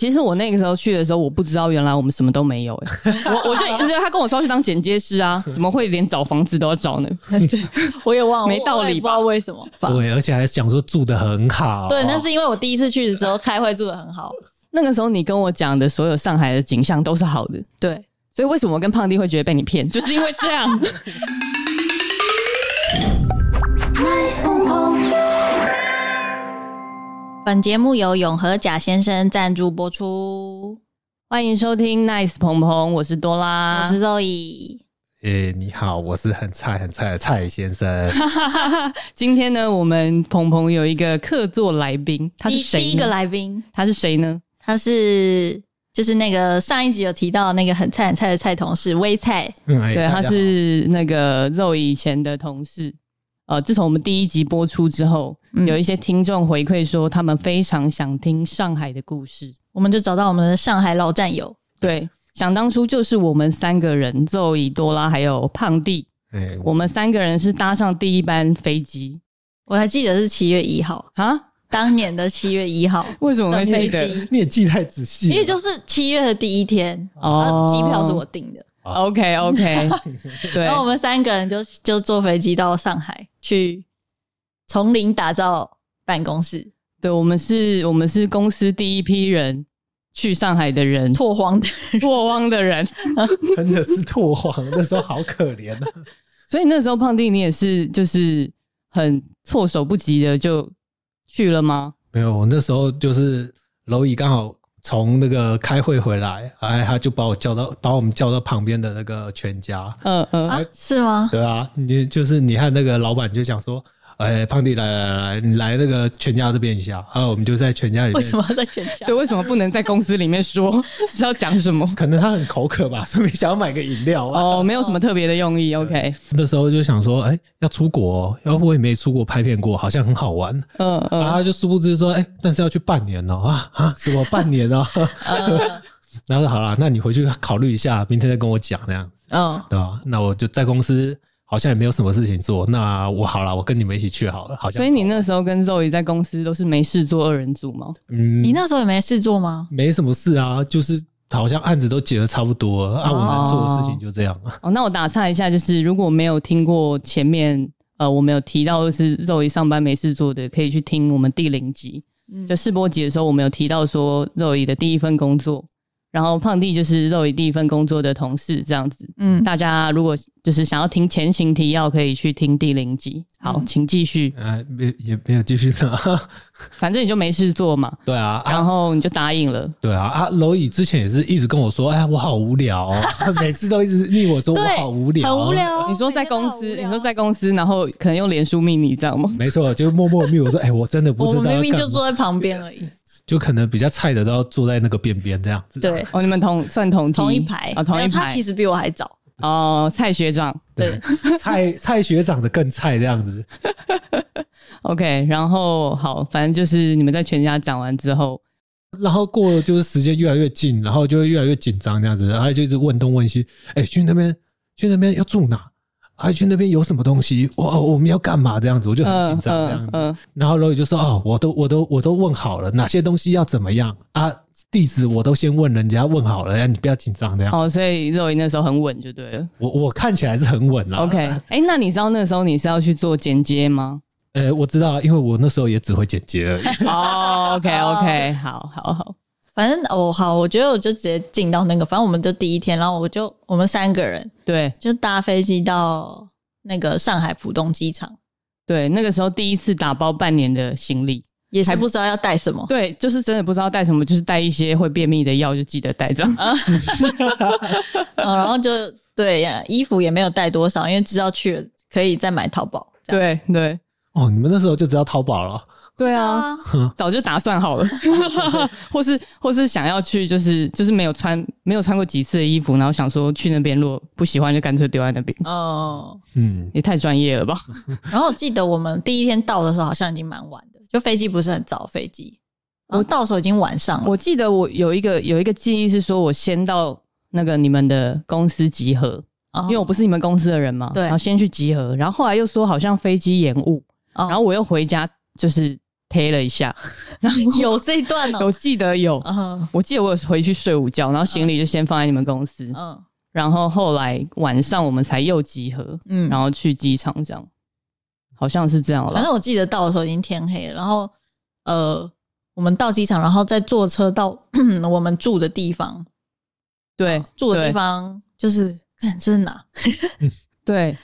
其实我那个时候去的时候，我不知道原来我们什么都没有哎、欸，我我就因为他跟我说要去当剪接师啊，怎么会连找房子都要找呢？我也忘了，没道理，不知道为什么。对，而且还讲说住的很好。对，那是因为我第一次去的时候开会住的很好。那个时候你跟我讲的所有上海的景象都是好的，对。所以为什么我跟胖弟会觉得被你骗，就是因为这样。Nice 碰碰本节目由永和贾先生赞助播出，欢迎收听 Nice 鹏鹏，我是多拉，我是 Zoe。诶，你好，我是很菜很菜的蔡先生。今天呢，我们鹏鹏有一个客座来宾，他是谁？第一个来宾，他是谁呢？他是就是那个上一集有提到那个很菜很菜的蔡同事微菜，嗯哎、对，他是那个 Zoe 以前的同事。呃，自从我们第一集播出之后，嗯、有一些听众回馈说，他们非常想听上海的故事，我们就找到我们的上海老战友。对，想当初就是我们三个人奏以、多拉还有胖弟，哎、我们三个人是搭上第一班飞机，我还记得是七月一号。啊，当年的七月一号，为什么会记得？你也记太仔细，因为就是七月的第一天，哦，机票是我订的。OK OK，对，然后我们三个人就就坐飞机到上海去，从零打造办公室。对，我们是，我们是公司第一批人去上海的人，拓荒的拓荒的人，真的是拓荒，那时候好可怜啊。所以那时候胖弟，你也是就是很措手不及的就去了吗？没有，我那时候就是蝼蚁刚好。从那个开会回来，哎，他就把我叫到，把我们叫到旁边的那个全家。嗯嗯啊，是吗？对啊，你就是你和那个老板就讲说。哎，胖弟来来来，你来那个全家这边一下啊！我们就在全家里面。为什么要在全家？对，为什么不能在公司里面说？是要讲什么？可能他很口渴吧，顺便想要买个饮料啊。哦，没有什么特别的用意。OK，那时候就想说，哎，要出国，要不我也没出国拍片过，好像很好玩。嗯嗯。然后就殊不知说，哎，但是要去半年哦啊啊，什么半年哦？然后说好了，那你回去考虑一下，明天再跟我讲那样。嗯，对吧？那我就在公司。好像也没有什么事情做，那我好了，我跟你们一起去好了。好像，所以你那时候跟 Zoe 在公司都是没事做二人组吗？嗯，你那时候也没事做吗？没什么事啊，就是好像案子都结的差不多了，啊，我能做的事情就这样啊。哦，那我打岔一下，就是如果没有听过前面，呃，我们有提到的是 Zoe 上班没事做的，可以去听我们第零集，嗯、就试播集的时候，我们有提到说 Zoe 的第一份工作。然后胖弟就是 Zoe 第一份工作的同事，这样子。嗯，大家如果就是想要听前情提要，可以去听第零集。好，嗯、请继续。呃，没也没有继续的，反正你就没事做嘛。对啊，然后你就答应了。对啊，啊，蝼蚁之前也是一直跟我说，哎，我好无聊、哦，每次都一直腻我说我好无聊，很无聊。你说在公司，你说在公司，然后可能用脸书密你，这样吗？没错，就默默密我说，哎，我真的不知道。我明明就坐在旁边而已。就可能比较菜的都要坐在那个边边这样子。对，哦，你们同算同同一排啊，同一排。他其实比我还早。哦，蔡学长，对，蔡蔡 学长的更菜这样子。OK，然后好，反正就是你们在全家讲完之后，然后过了就是时间越来越近，然后就会越来越紧张这样子，然后就一直问东问西，哎，去那边，去那边要住哪？还去那边有什么东西？哇，我们要干嘛？这样子我就很紧张这样子。嗯嗯嗯、然后罗宇就说：“哦，我都我都我都问好了，哪些东西要怎么样啊？地址我都先问人家问好了，你不要紧张这样。”哦，所以蝼蚁那时候很稳就对了。我我看起来是很稳啦。OK，哎、欸，那你知道那时候你是要去做剪接吗？呃、欸，我知道，因为我那时候也只会剪接而已。哦，OK OK，好好好。反正哦好，我觉得我就直接进到那个，反正我们就第一天，然后我就我们三个人对，就搭飞机到那个上海浦东机场。对，那个时候第一次打包半年的行李，也还不知道要带什么。对，就是真的不知道带什么，就是带一些会便秘的药，就记得带这样。嗯，然后就对呀，衣服也没有带多少，因为知道去了可以再买淘宝。对对。哦，你们那时候就知道淘宝了。对啊，早就打算好了，或是或是想要去，就是就是没有穿没有穿过几次的衣服，然后想说去那边，如果不喜欢就干脆丢在那边。哦，嗯，也太专业了吧。然后我记得我们第一天到的时候好像已经蛮晚的，就飞机不是很早，飞机我到的时候已经晚上了。我记得我有一个有一个记忆是说，我先到那个你们的公司集合，因为我不是你们公司的人嘛，对，然后先去集合，然后后来又说好像飞机延误，然后我又回家就是。贴了一下，然后有这一段哦，我记得有，嗯。我记得我有回去睡午觉，然后行李就先放在你们公司，嗯。然后后来晚上我们才又集合，嗯，然后去机场这样，好像是这样了。反正我记得到的时候已经天黑了，然后呃，我们到机场，然后再坐车到 我们住的地方，对，住的地方就是看这是哪，对，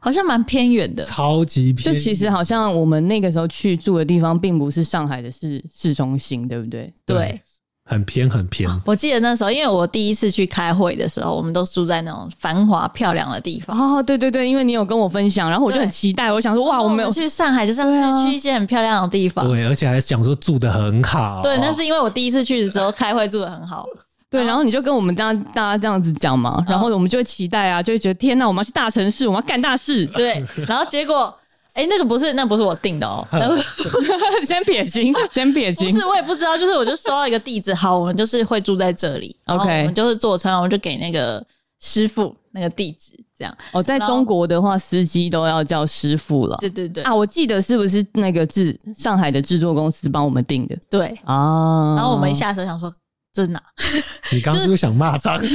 好像蛮偏远的，超级偏，就其实好像我们那个时候去住的地方，并不是上海的市市中心，对不对？对。很偏很偏。我记得那时候，因为我第一次去开会的时候，我们都住在那种繁华漂亮的地方。哦，对对对，因为你有跟我分享，然后我就很期待，我想说，哇，我没有去上海，就是要去一些很漂亮的地方。对，而且还想说住的很好。对，那是因为我第一次去的时候开会住的很好。对，然后你就跟我们这样大家这样子讲嘛，然后我们就会期待啊，就会觉得天哪，我们要去大城市，我们要干大事。对，然后结果。哎、欸，那个不是，那不是我定的哦。先撇清，先撇清。不是，我也不知道，就是我就收到一个地址，好，我们就是会住在这里。OK，我们就是坐车，我们就给那个师傅那个地址，这样。哦，在中国的话，司机都要叫师傅了。对对对。啊，我记得是不是那个制上海的制作公司帮我们定的？对啊。然后我们一下车想说。这是哪？你刚刚是不是想骂脏？就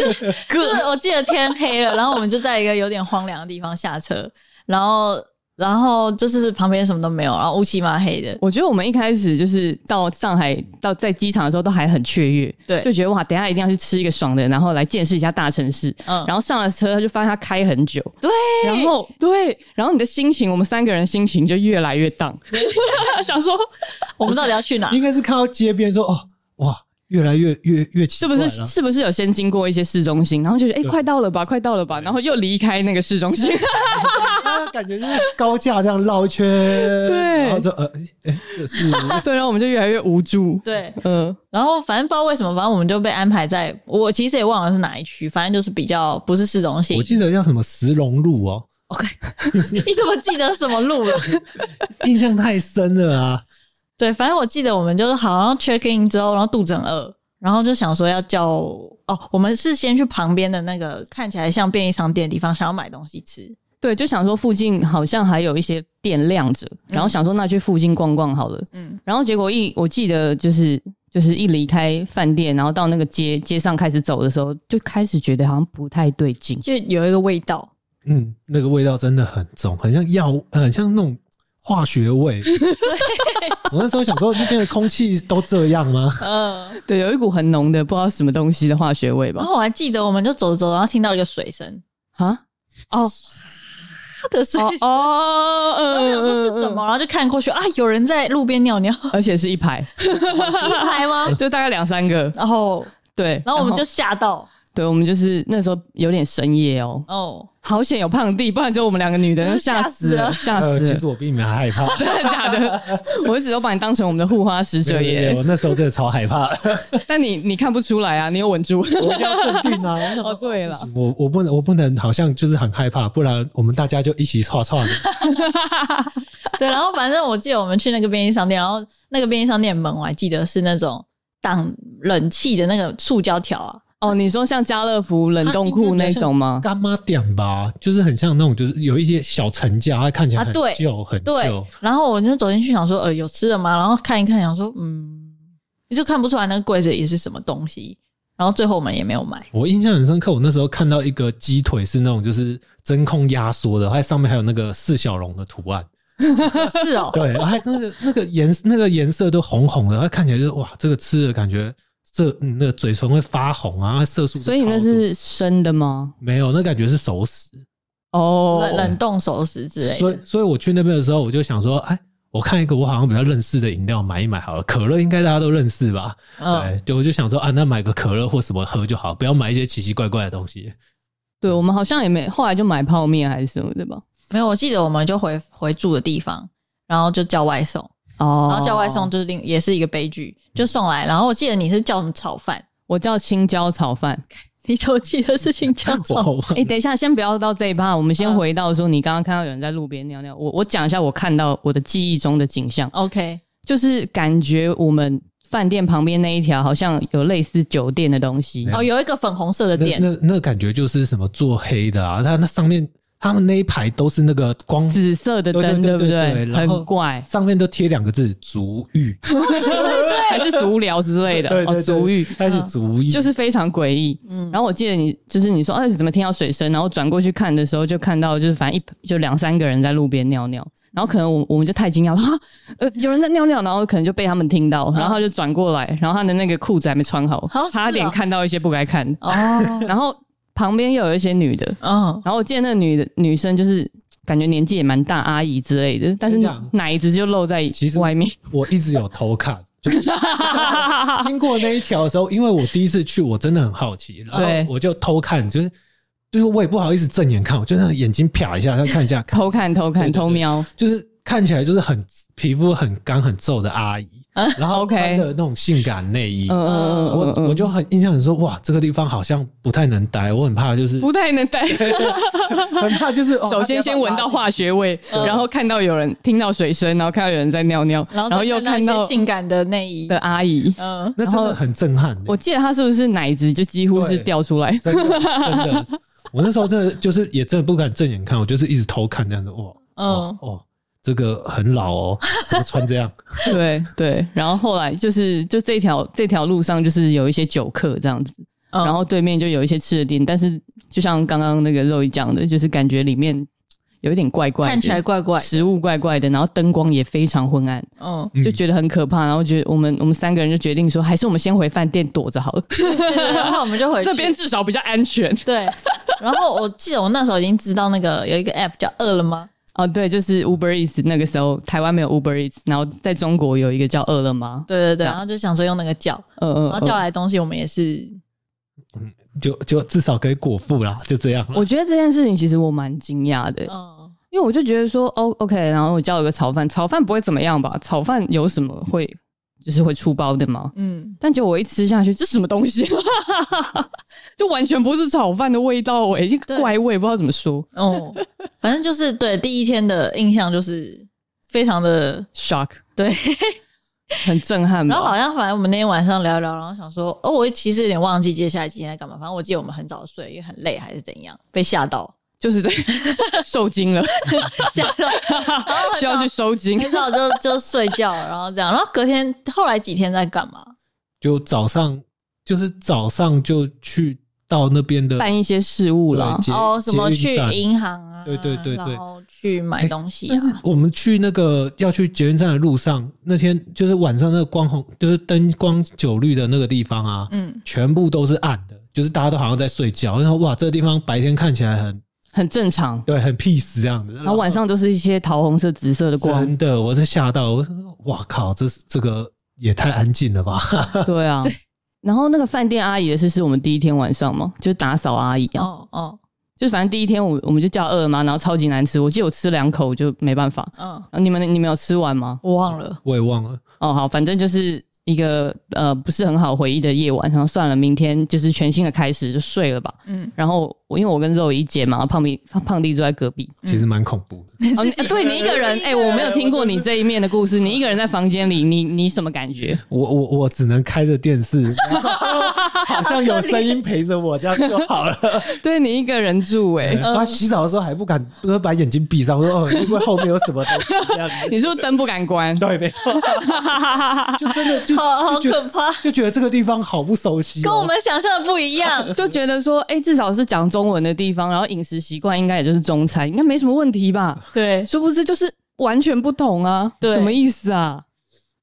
是我记得天黑了，然后我们就在一个有点荒凉的地方下车，然后。然后就是旁边什么都没有，然后乌漆嘛黑的。我觉得我们一开始就是到上海，到在机场的时候都还很雀跃，对，就觉得哇，等一下一定要去吃一个爽的，然后来见识一下大城市。嗯，然后上了车就发现它开很久，对，然后对，然后你的心情，我们三个人心情就越来越荡，想说我们到底要去哪？应该是看到街边说哦，哇。越来越越越奇怪，是不是？是不是有先经过一些市中心，然后就觉得哎、欸，快到了吧，快到了吧，然后又离开那个市中心，感觉就是高架这样绕一圈，对，然后就呃，哎、欸，这是。对，然后我们就越来越无助，对，嗯、呃，然后反正不知道为什么，反正我们就被安排在，我其实也忘了是哪一区，反正就是比较不是市中心，我记得叫什么石龙路哦，OK，你怎么记得什么路了？印象太深了啊。对，反正我记得我们就是好像 check in 之后，然后肚子很饿，然后就想说要叫哦，我们是先去旁边的那个看起来像便利商店的地方，想要买东西吃。对，就想说附近好像还有一些店亮着，然后想说那去附近逛逛好了。嗯，然后结果一我记得就是就是一离开饭店，然后到那个街街上开始走的时候，就开始觉得好像不太对劲，就有一个味道。嗯，那个味道真的很重，很像药，很像那种。化学味 我那时候想说，那边的空气都这样吗？嗯，对，有一股很浓的不知道什么东西的化学味吧。然后我还记得，我们就走着走，然后听到一个水声啊，哦，的水声哦，嗯，然后说是什么，然后就看过去啊，有人在路边尿尿，而且是一排，一排吗？就大概两三个，然后对，然后我们就吓到。对，我们就是那时候有点深夜哦。哦，好险有胖弟，不然就我们两个女的 吓死了，吓死了。其实我比你们还害怕，真的假的？我一直都把你当成我们的护花使者耶。我那时候真的超害怕。但你你看不出来啊，你有稳住，我一定要镇定啊。哦，对了，我我不能我不能好像就是很害怕，不然我们大家就一起剉剉的。对，然后反正我记得我们去那个便利商店，然后那个便利商店门我还记得是那种挡冷气的那个塑胶条啊。哦，你说像家乐福冷冻库那种吗？干妈店吧，就是很像那种，就是有一些小层架，它看起来很旧、啊、很旧。然后我就走进去想说，呃，有吃的吗？然后看一看，想说，嗯，你就看不出来那个柜子里是什么东西。然后最后我们也没有买。我印象很深刻，我那时候看到一个鸡腿是那种就是真空压缩的，它上面还有那个四小龙的图案。是哦，对，还那个那个颜那个颜色都红红的，它看起来就是哇，这个吃的感觉。这那个嘴唇会发红啊，色素。所以那是生的吗？没有，那感觉是熟食哦，冷冷冻熟食之类的。所以，所以我去那边的时候，我就想说，哎，我看一个我好像比较认识的饮料，买一买好了。可乐应该大家都认识吧？嗯、对，就我就想说，啊，那买个可乐或什么喝就好，不要买一些奇奇怪怪的东西。对，我们好像也没，后来就买泡面还是什么的吧？没有，我记得我们就回回住的地方，然后就叫外送。哦，然后叫外送就是另也是一个悲剧，就送来。然后我记得你是叫什么炒饭？我叫青椒炒饭。你怎么记得是青椒炒饭？哎、欸，等一下，先不要到这一趴，我们先回到说你刚刚看到有人在路边尿尿。我我讲一下我看到我的记忆中的景象。OK，就是感觉我们饭店旁边那一条好像有类似酒店的东西。哦，有一个粉红色的店，那那，那感觉就是什么做黑的啊？它那上面。他们那一排都是那个光紫色的灯，对不对很怪，上面都贴两个字“足浴。还是足疗之类”，的哦，足浴。它是足浴，就是非常诡异，嗯，然后我记得你就是你说，哎，怎么听到水声？然后转过去看的时候，就看到就是反正一就两三个人在路边尿尿，然后可能我我们就太惊讶了，哈，呃，有人在尿尿，然后可能就被他们听到，然后他就转过来，然后他的那个裤子还没穿好，好差点看到一些不该看，哦，然后旁边又有一些女的，嗯，然后我见那个女的女生就是 感觉年纪也蛮大，阿姨之类的，但是奶子就露在其实外面，我一直有偷看，就是 经过那一条的时候，因为我第一次去，我真的很好奇，然后我就偷看，就是就是我也不好意思正眼看，我就那眼睛瞟一下，再看一下，看。偷看偷看偷瞄，就是看起来就是很皮肤很干很皱的阿姨，然后穿的那种性感内衣，嗯嗯嗯嗯嗯，我我就很印象很深，哇，这个地方好像不太能待，我很怕就是不太能待。很怕就是，哦首先先闻到化学味，然后看到有人听到水声，然后看到有人在尿尿，然后又看到性感的内衣的，阿姨。嗯，那真的很震撼、欸。我记得她是不是奶子就几乎是掉出来？真的真的，我那时候真的就是也真的不敢正眼看，我就是一直偷看这样子。哇，嗯哦哦，这个很老哦，怎么穿这样？对对。然后后来就是就这条这条路上就是有一些酒客这样子，嗯然后对面就有一些吃的店，但是就像刚刚那个肉一讲的，就是感觉里面有一点怪怪的，看起来怪怪，食物怪怪的，然后灯光也非常昏暗。嗯，就觉得很可怕，然后觉得我们我们三个人就决定说，还是我们先回饭店躲着好了，然后我们就回去这边至少比较安全。对，然后我记得我那时候已经知道那个有一个 app 叫饿了吗？哦，对，就是 Uber Eats 那个时候台湾没有 Uber Eats，然后在中国有一个叫饿了么，对对对，然后就想说用那个叫，嗯嗯，然后叫来的东西我们也是，嗯就就至少可以果腹啦，就这样。我觉得这件事情其实我蛮惊讶的，嗯，因为我就觉得说，哦，OK，然后我叫了个炒饭，炒饭不会怎么样吧？炒饭有什么会就是会出包的嘛？嗯，但结果我一吃下去，这什么东西？就完全不是炒饭的味道诶、欸，一个怪味，不知道怎么说。哦，反正就是对第一天的印象就是非常的，shock，对，很震撼。然后好像反正我们那天晚上聊一聊，然后想说，哦，我其实有点忘记接下来今天在干嘛，反正我记得我们很早睡，因为很累还是怎样，被吓到，就是对 受惊了，吓到，需要去收惊。很早就就睡觉，然后这样，然后隔天后来几天在干嘛？就早上就是早上就去到那边的办一些事务啦对，捷哦，什么去银行啊？对对对对然后去买东西但是啊。我们去那个要去捷运站的路上，那天就是晚上那个光红，就是灯光酒绿的那个地方啊，嗯，全部都是暗的，就是大家都好像在睡觉。然后哇，这个地方白天看起来很很正常。对，很 peace 这样子。然后晚上都是一些桃红色、紫色的光真，的，我是吓到，我说哇靠，这这个也太安静了吧？对啊。然后那个饭店阿姨的事是我们第一天晚上嘛，就是打扫阿姨啊，哦哦，就反正第一天我我们就叫饿了嘛，然后超级难吃，我记得我吃两口我就没办法。嗯，然后你们你们有吃完吗？我忘了。我也忘了，哦，好，反正就是一个呃不是很好回忆的夜晚，然后算了，明天就是全新的开始，就睡了吧。嗯，然后我因为我跟肉一姐嘛，胖弟胖弟住在隔壁。其实蛮恐怖的。哦，你对你一个人，哎、我没有听过你这一面的故事。你一个人在房间里，你你什么感觉？我我我只能开着电视，好像有声音陪着我，这样就好了。对你一个人住、哎、然后洗澡的时候还不敢，不是把眼睛闭上，我说哦，因为后面有什么东西这样子。你是不是灯不敢关？对，没错，就真的就好好可怕，就觉得这个地方好不熟悉、哦，跟我们想象的不一样。就觉得说，哎、至少是讲中文的地方，然后饮食习惯应该也就是中餐，应该没什么问题吧？对，殊不知就是完全不同啊！对什么意思啊？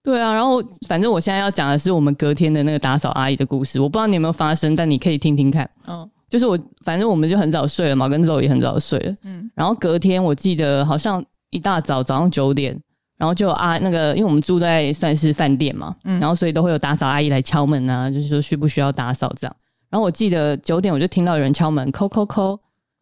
对啊，然后反正我现在要讲的是我们隔天的那个打扫阿姨的故事，我不知道你有没有发生，但你可以听听看。嗯就是我，反正我们就很早睡了嘛，跟肉也很早睡了。嗯然后隔天我记得好像一大早早上九点，然后就啊那个，因为我们住在算是饭店嘛，嗯然后所以都会有打扫阿姨来敲门啊，就是说需不需要打扫这样。然后我记得九点我就听到有人敲门，叩叩叩。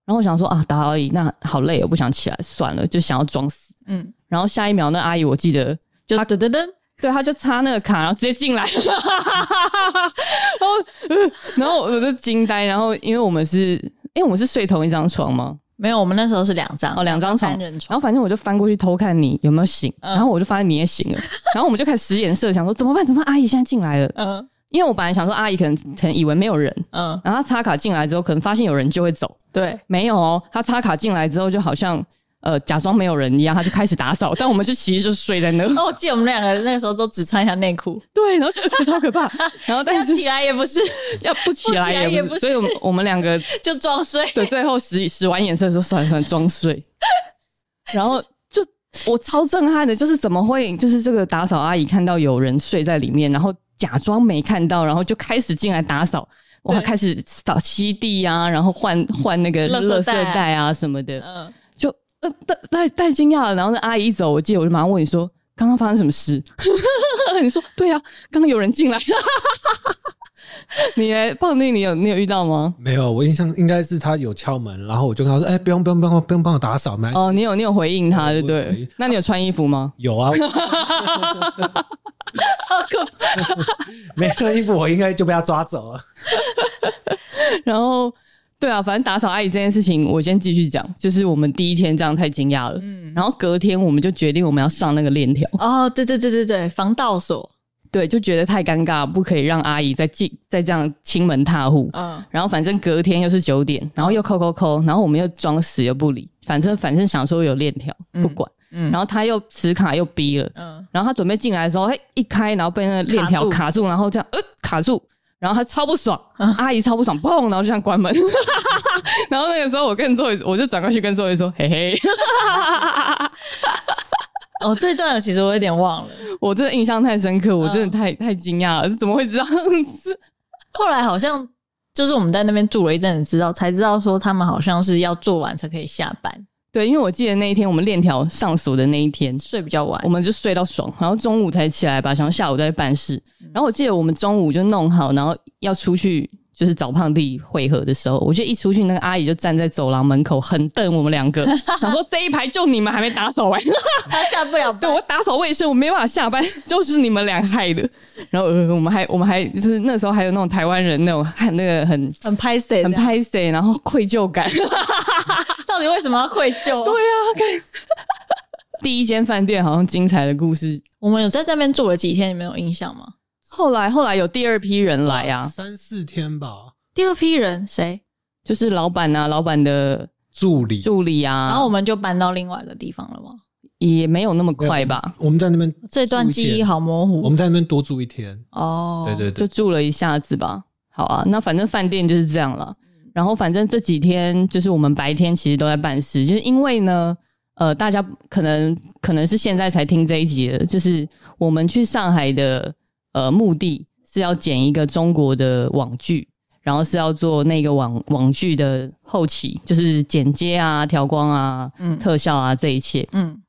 然后我想说啊，打扰阿姨那好累，我不想起来，算了，就想要装死。嗯，然后下一秒那阿姨我记得就噔噔噔，对，他就插那个卡，然后直接进来，然后、呃、然后我就惊呆，然后因为我们是，因为我们是睡同一张床吗，没有，我们那时候是两张哦，两张床，三人床。然后反正我就翻过去偷看你有没有醒，嗯然后我就发现你也醒了，然后我们就开始使眼色，想说怎么办？怎么办？阿姨现在进来了，嗯因为我本来想说阿姨可能可能以为没有人，嗯，然后她插卡进来之后，可能发现有人就会走，对，没有哦，她插卡进来之后就好像呃假装没有人一样，他就开始打扫，但我们就其实就睡在那。哦，我记得我们两个那个时候都只穿一下内裤，对，然后就、呃、超可怕，然后但是起来也不是，要不起来也不是，所以我们我们两个就装睡，对，最后使使完眼色说算了算算装睡，然后就。我超震撼的，就是怎么会，就是这个打扫阿姨看到有人睡在里面，然后假装没看到，然后就开始进来打扫，哇，开始扫吸地啊，然后换换那个垃圾袋啊什么的，嗯，就呃太太惊讶了。然后那阿姨一走，我记得我就马上问你说，刚刚发生什么事？你说对啊，刚刚有人进来。你来胖弟，你有你有遇到吗？没有，我印象应该是他有敲门，然后我就跟他说：“哎、欸，不用不用不用不用帮我打扫吗？”哦，你有你有回应他，对不对？那你有穿衣服吗？有啊，好可怕！没穿衣服，我应该就被他抓走了。然后，对啊，反正打扫阿姨这件事情，我先继续讲。就是我们第一天这样太惊讶了，嗯，然后隔天我们就决定我们要上那个链条。哦，对对对对对，防盗锁。对，就觉得太尴尬，不可以让阿姨再进再这样亲门踏户。嗯，然后反正隔天又是九点，然后又扣扣扣，然后我们又装死又不理，反正反正想说有链条，不管。嗯，然后他又磁卡又逼了。嗯，然后他准备进来的时候，嘿，一开，然后被那个链条卡住，然后这样呃卡住，然后他超不爽，阿姨超不爽，砰，然后就这样关门。然后那个时候我跟周伟，我就转过去跟周伟说，嘿嘿。哦，这段其实我有点忘了，我真的印象太深刻，我真的太、嗯、太惊讶了，怎么会这样子？后来好像就是我们在那边住了一阵子，知道才知道说他们好像是要做完才可以下班。对，因为我记得那一天我们链条上锁的那一天睡比较晚，我们就睡到爽，然后中午才起来吧，想下午再去办事。然后我记得我们中午就弄好，然后要出去。就是找胖弟会合的时候，我就一出去，那个阿姨就站在走廊门口，很瞪我们两个，想说这一排就你们还没打扫完，他下不了班。对，我打扫卫生，我没办法下班，就是你们俩害的。然后、呃、我们还我们还就是那时候还有那种台湾人那种很那个很很拍谁很拍谁，然后愧疚感。到底为什么要愧疚？对啊，看第一间饭店好像精彩的故事，我们有在那边住了几天，你们有印象吗？后来，后来有第二批人来啊，三四天吧。第二批人谁？就是老板啊，老板的助理，助理啊。然后我们就搬到另外一个地方了吗？也没有那么快吧。我们在那边，这段记忆好模糊。我们在那边多住一天。哦，对对对，就住了一下子吧。好啊，那反正饭店就是这样了。然后反正这几天就是我们白天其实都在办事，就是因为呢，呃，大家可能可能是现在才听这一集的，就是我们去上海的。呃，目的是要剪一个中国的网剧，然后是要做那个网网剧的后期，就是剪接啊、调光啊、嗯、特效啊这一切。嗯，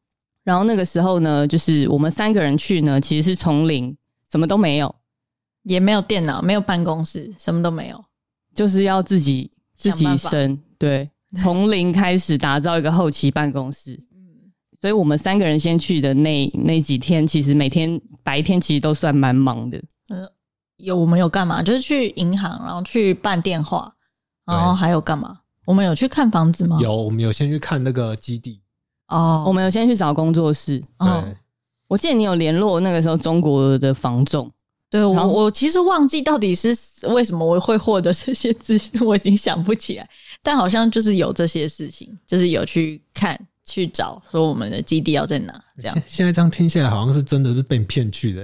然后那个时候呢，就是我们三个人去呢，其实是从零，什么都没有，也没有电脑，没有办公室，什么都没有，就是要自己自己生，对，从零开始打造一个后期办公室。所以我们三个人先去的那那几天，其实每天白天其实都算蛮忙的。嗯，有我们有干嘛？就是去银行，然后去办电话，然后还有干嘛？我们有去看房子吗？有，我们有先去看那个基地。哦，我们有先去找工作室。对，我记得你有联络那个时候中国的房仲。对，我我其实忘记到底是为什么我会获得这些资讯，我已经想不起来。但好像就是有这些事情，就是有去看。去找说我们的基地要在哪？这样现在这样听起来好像是真的是被骗去的。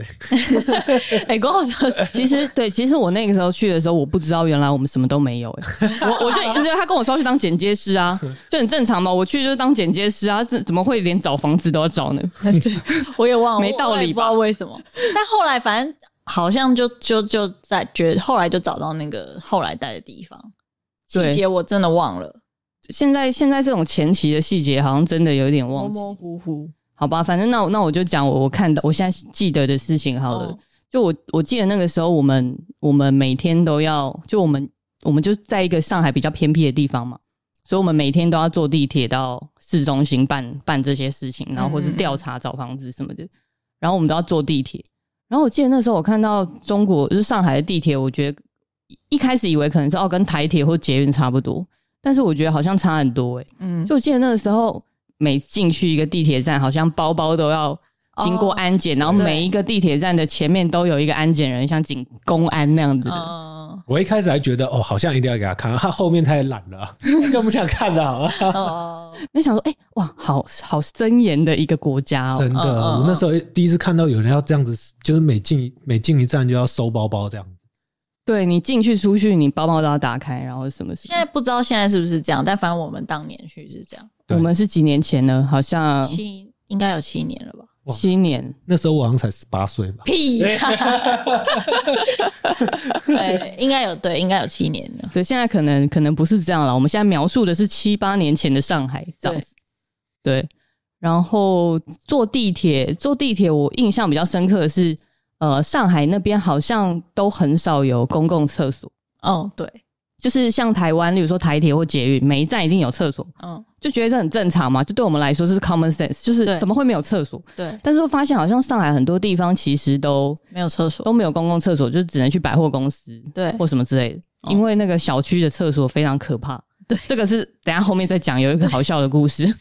哎、欸，跟我说，其实对，其实我那个时候去的时候，我不知道原来我们什么都没有。哎，我我就因为他跟我说要去当剪接师啊，就很正常嘛。我去就是当剪接师啊，怎怎么会连找房子都要找呢？对，我也忘了，没道理，不知道为什么。但后来反正好像就就就在觉得，后来就找到那个后来待的地方，细节我真的忘了。现在现在这种前期的细节好像真的有点忘记，模模糊糊。好吧，反正那那我就讲我我看到我现在记得的事情好了。哦、就我我记得那个时候，我们我们每天都要，就我们我们就在一个上海比较偏僻的地方嘛，所以我们每天都要坐地铁到市中心办办这些事情，然后或是调查找房子什么的，嗯、然后我们都要坐地铁。然后我记得那时候我看到中国就是上海的地铁，我觉得一开始以为可能是哦跟台铁或捷运差不多。但是我觉得好像差很多诶、欸、嗯，就我记得那个时候每进去一个地铁站，好像包包都要经过安检，然后每一个地铁站的前面都有一个安检人，像警公安那样子的。哦，我一开始还觉得哦，好像一定要给他看，他后面太懒了，更不想看了。哦，就想说，哎、欸，哇，好好森严的一个国家哦，真的，我那时候第一次看到有人要这样子，就是每进每进一站就要收包包这样。对，你进去出去，你包包都要打开，然后什么事？现在不知道现在是不是这样，但反正我们当年去是这样。我们是几年前呢？好像七，应该有七年了吧？七年，那时候我好像才十八岁吧？屁！对，应该有，对，应该有七年了。对，现在可能可能不是这样了。我们现在描述的是七八年前的上海这样子。对，对，然后坐地铁，坐地铁，我印象比较深刻的是。呃，上海那边好像都很少有公共厕所。哦，对，就是像台湾，例如说台铁或捷运，每一站一定有厕所。嗯，就觉得这很正常嘛，就对我们来说这是 common sense，就是怎么会没有厕所？对。但是我发现好像上海很多地方其实都没有厕所，都没有公共厕所，就只能去百货公司，对，或什么之类的。因为那个小区的厕所非常可怕。对，这个是等下后面再讲，有一个好笑的故事。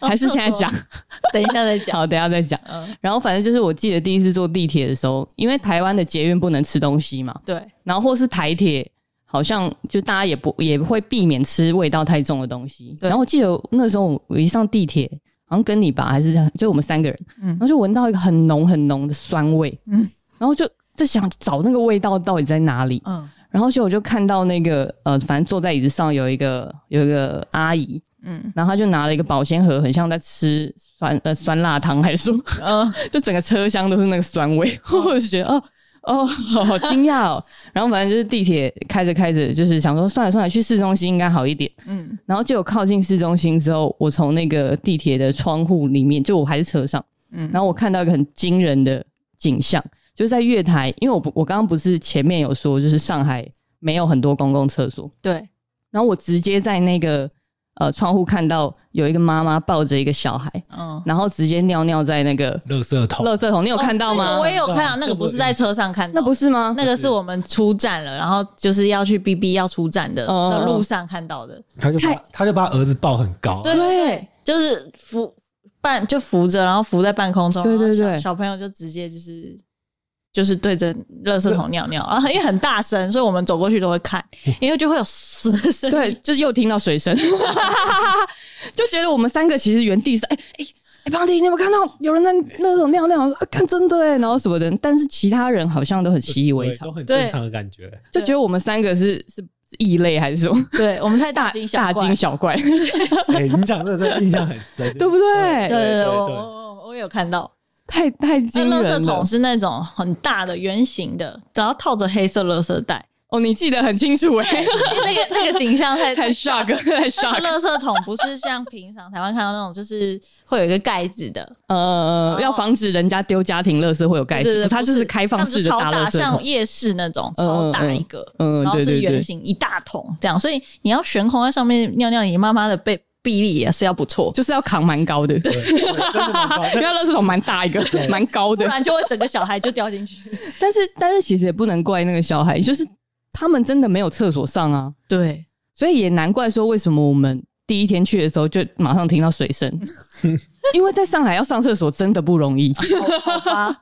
还是现在讲，等一下再讲。好，等一下再讲。嗯，然后反正就是我记得第一次坐地铁的时候，因为台湾的捷运不能吃东西嘛，对。然后或是台铁，好像就大家也不也会避免吃味道太重的东西。对。然后我记得那时候我一上地铁，好像跟你吧，还是就我们三个人，嗯，然后就闻到一个很浓很浓的酸味，嗯，然后就就想找那个味道到底在哪里，嗯，然后所以我就看到那个呃，反正坐在椅子上有一个有一个阿姨。嗯，然后他就拿了一个保鲜盒，很像在吃酸呃酸辣汤还是什么，嗯，就整个车厢都是那个酸味，嗯、我就觉得哦哦，好好惊讶哦。然后反正就是地铁开着开着，就是想说算了算了，去市中心应该好一点。嗯，然后就有靠近市中心之后，我从那个地铁的窗户里面，就我还是车上，嗯，然后我看到一个很惊人的景象，就是在月台，因为我我刚刚不是前面有说，就是上海没有很多公共厕所，对，然后我直接在那个。呃，窗户看到有一个妈妈抱着一个小孩，嗯，然后直接尿尿在那个垃圾桶。垃圾桶，你有看到吗？哦这个、我也有看到，那个不是在车上看到，那不是吗？那个是我们出站了，然后就是要去 BB 要出站的、嗯、的路上看到的。他就把他就把儿子抱很高，对，对，就是扶半就扶着，然后扶在半空中，对对对，小朋友就直接就是。就是对着垃圾桶尿尿啊，因为很大声，所以我们走过去都会看，因为就会有水声，对，就又听到水声，就觉得我们三个其实原地是哎哎哎，胖弟，你有没有看到有人在那种尿尿？啊，看真的哎，然后什么的，但是其他人好像都很习以为常，都很正常的感觉，就觉得我们三个是是异类还是什么？对我们太大惊大惊小怪。哎，你讲这个印象很深，对不对？对对对，我我我有看到。太太惊人了！垃圾桶是那种很大的圆形的，然后套着黑色垃圾袋。哦，你记得很清楚哎，那个那个景象太 太 shock，太 shock。垃圾桶不是像平常台湾看到那种，就是会有一个盖子的，呃，要防止人家丢家庭垃圾会有盖子，它就是开放式的大垃圾桶，像夜市那种超大一个，嗯，然后是圆形一大桶这样，所以你要悬空在上面尿尿，你妈妈的背。臂力也是要不错，就是要扛蛮高的，对，真的蛮高的，因为垃圾桶蛮大一个，蛮高的，不然就会整个小孩就掉进去。但是，但是其实也不能怪那个小孩，就是他们真的没有厕所上啊。对，所以也难怪说为什么我们第一天去的时候就马上听到水声，因为在上海要上厕所真的不容易。好吧。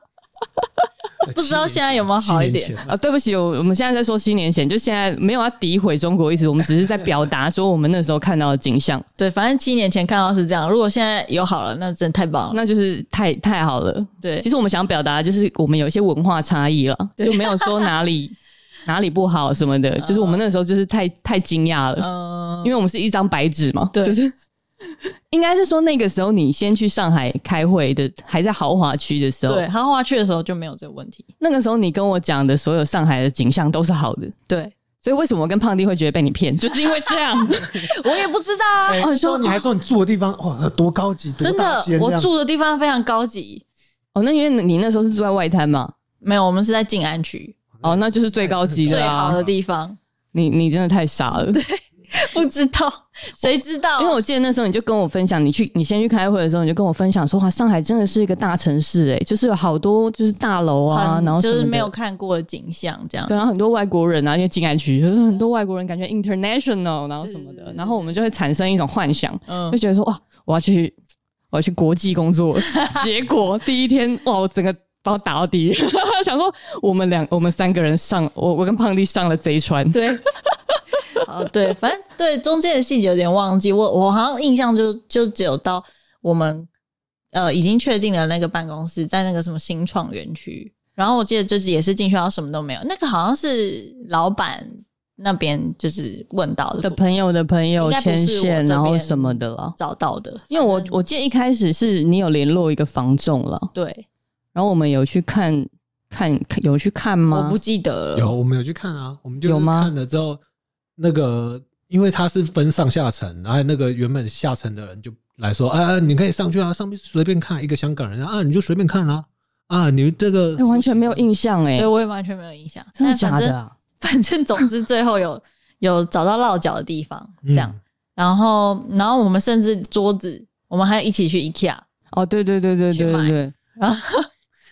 不知道现在有没有好一点啊？对不起，我我们现在在说七年前，就现在没有要诋毁中国意思，我们只是在表达说我们那时候看到的景象。对，反正七年前看到是这样，如果现在有好了，那真的太棒了，那就是太太好了。对，其实我们想表达就是我们有一些文化差异了，就没有说哪里 哪里不好什么的，就是我们那时候就是太太惊讶了，嗯，因为我们是一张白纸嘛，对，就是。应该是说那个时候你先去上海开会的，还在豪华区的时候。对，豪华区的时候就没有这个问题。那个时候你跟我讲的所有上海的景象都是好的。对，所以为什么我跟胖弟会觉得被你骗，就是因为这样。我也不知道啊。欸、哦，说你还说你住的地方哇，多高级，真的，我住的地方非常高级。哦，那因为你那时候是住在外滩嘛？没有，我们是在静安区。哦，那就是最高级的、最好的地方。你你真的太傻了。对。不知道，谁知道？因为我记得那时候你就跟我分享，你去你先去开会的时候，你就跟我分享说，哇，上海真的是一个大城市诶，就是有好多就是大楼啊，然后就是没有看过的景象这样。对，然后很多外国人啊，因为静安区，就是很多外国人感觉 international，然后什么的，然后我们就会产生一种幻想，嗯，就觉得说哇，我要去。我要去国际工作。结果第一天哇，我整个把我打到底，想说我们两我们三个人上，我我跟胖弟上了贼船。对，哦对，反正对中间的细节有点忘记，我我好像印象就就只有到我们呃已经确定了那个办公室在那个什么新创园区，然后我记得就是也是进去，然后什么都没有，那个好像是老板。那边就是问到的，的朋友的朋友牵线，然后什么的了，找到的。因为我我记得一开始是你有联络一个房仲了，对。然后我们有去看看，有去看吗？我不记得了。有，我们有去看啊。我们就看了之后，那个因为他是分上下层，然后那个原本下层的人就来说：“啊，你可以上去啊，上面随便看一个香港人啊，你就随便看啊。啊，你这个完全没有印象哎，对，我也完全没有印象，真的假的啊？反正总之最后有有找到落脚的地方，这样，嗯、然后然后我们甚至桌子，我们还一起去 IKEA 哦，对对对对对对对，然后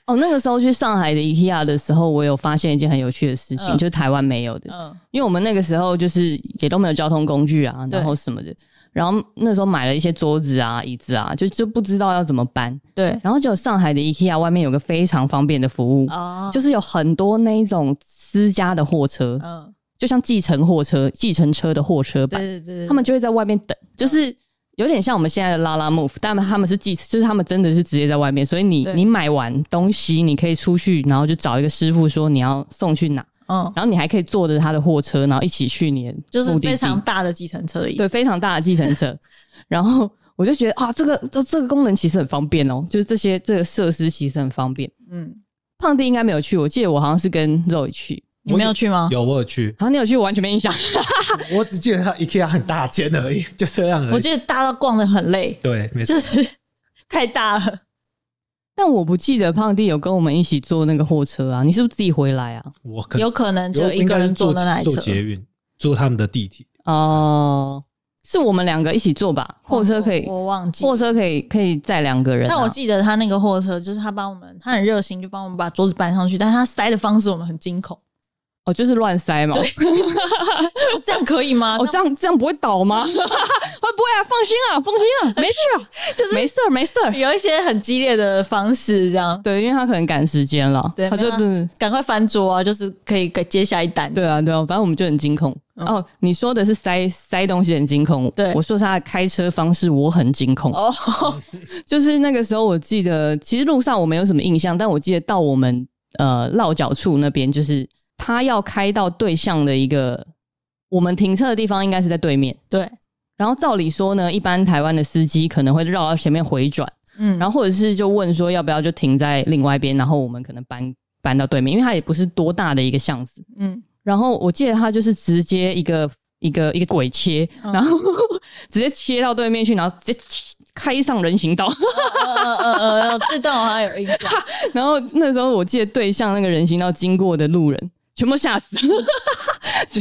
哦那个时候去上海的 IKEA 的时候，我有发现一件很有趣的事情，嗯、就是台湾没有的，嗯，因为我们那个时候就是也都没有交通工具啊，然后什么的，然后那时候买了一些桌子啊、椅子啊，就就不知道要怎么搬，对，然后就上海的 IKEA 外面有个非常方便的服务，哦，就是有很多那一种。私家的货车，嗯，就像计程货车、计程车的货车版，对对对，他们就会在外面等，就是有点像我们现在的拉拉 move，但他们是计，就是他们真的是直接在外面，所以你你买完东西，你可以出去，然后就找一个师傅说你要送去哪，嗯，然后你还可以坐着他的货车，然后一起去你的，就是非常大的计程车对，非常大的计程车，然后我就觉得啊，这个这个功能其实很方便哦，就是这些这个设施其实很方便，嗯。胖弟应该没有去，我记得我好像是跟肉去，你没有去吗？有，我有去。好，你有去，我完全没印象。我只记得他 IKEA 很大间而已，就这样而已。我记得大到逛的很累，对，没错，就是 太大了。但我不记得胖弟有跟我们一起坐那个货车啊，你是不是自己回来啊？我可有可能只有一个人坐的那一车，坐捷运，坐他们的地铁。哦。是我们两个一起坐吧，货车可以，我忘记货车可以可以载两个人。但我记得他那个货车，就是他帮我们，他很热心，就帮我们把桌子搬上去，但是他塞的方式我们很惊恐。哦，就是乱塞嘛，这样可以吗？哦，这样这样不会倒吗？会不会啊？放心啊，放心啊，没事啊，就是没事儿，没事儿。有一些很激烈的方式，这样对，因为他可能赶时间了，对，他就是赶快翻桌啊，就是可以给接下一单。对啊，对啊，反正我们就很惊恐。哦，你说的是塞塞东西很惊恐，对，我说是他的开车方式，我很惊恐。哦，就是那个时候，我记得其实路上我没有什么印象，但我记得到我们呃落脚处那边，就是。他要开到对向的一个我们停车的地方，应该是在对面。对。然后照理说呢，一般台湾的司机可能会绕到前面回转，嗯，然后或者是就问说要不要就停在另外一边，然后我们可能搬搬到对面，因为它也不是多大的一个巷子，嗯。然后我记得他就是直接一个一个一个鬼切，嗯、然后 直接切到对面去，然后直接开上人行道。呃呃呃呃，这段我还有印象。然后那时候我记得对向那个人行道经过的路人。全部吓死，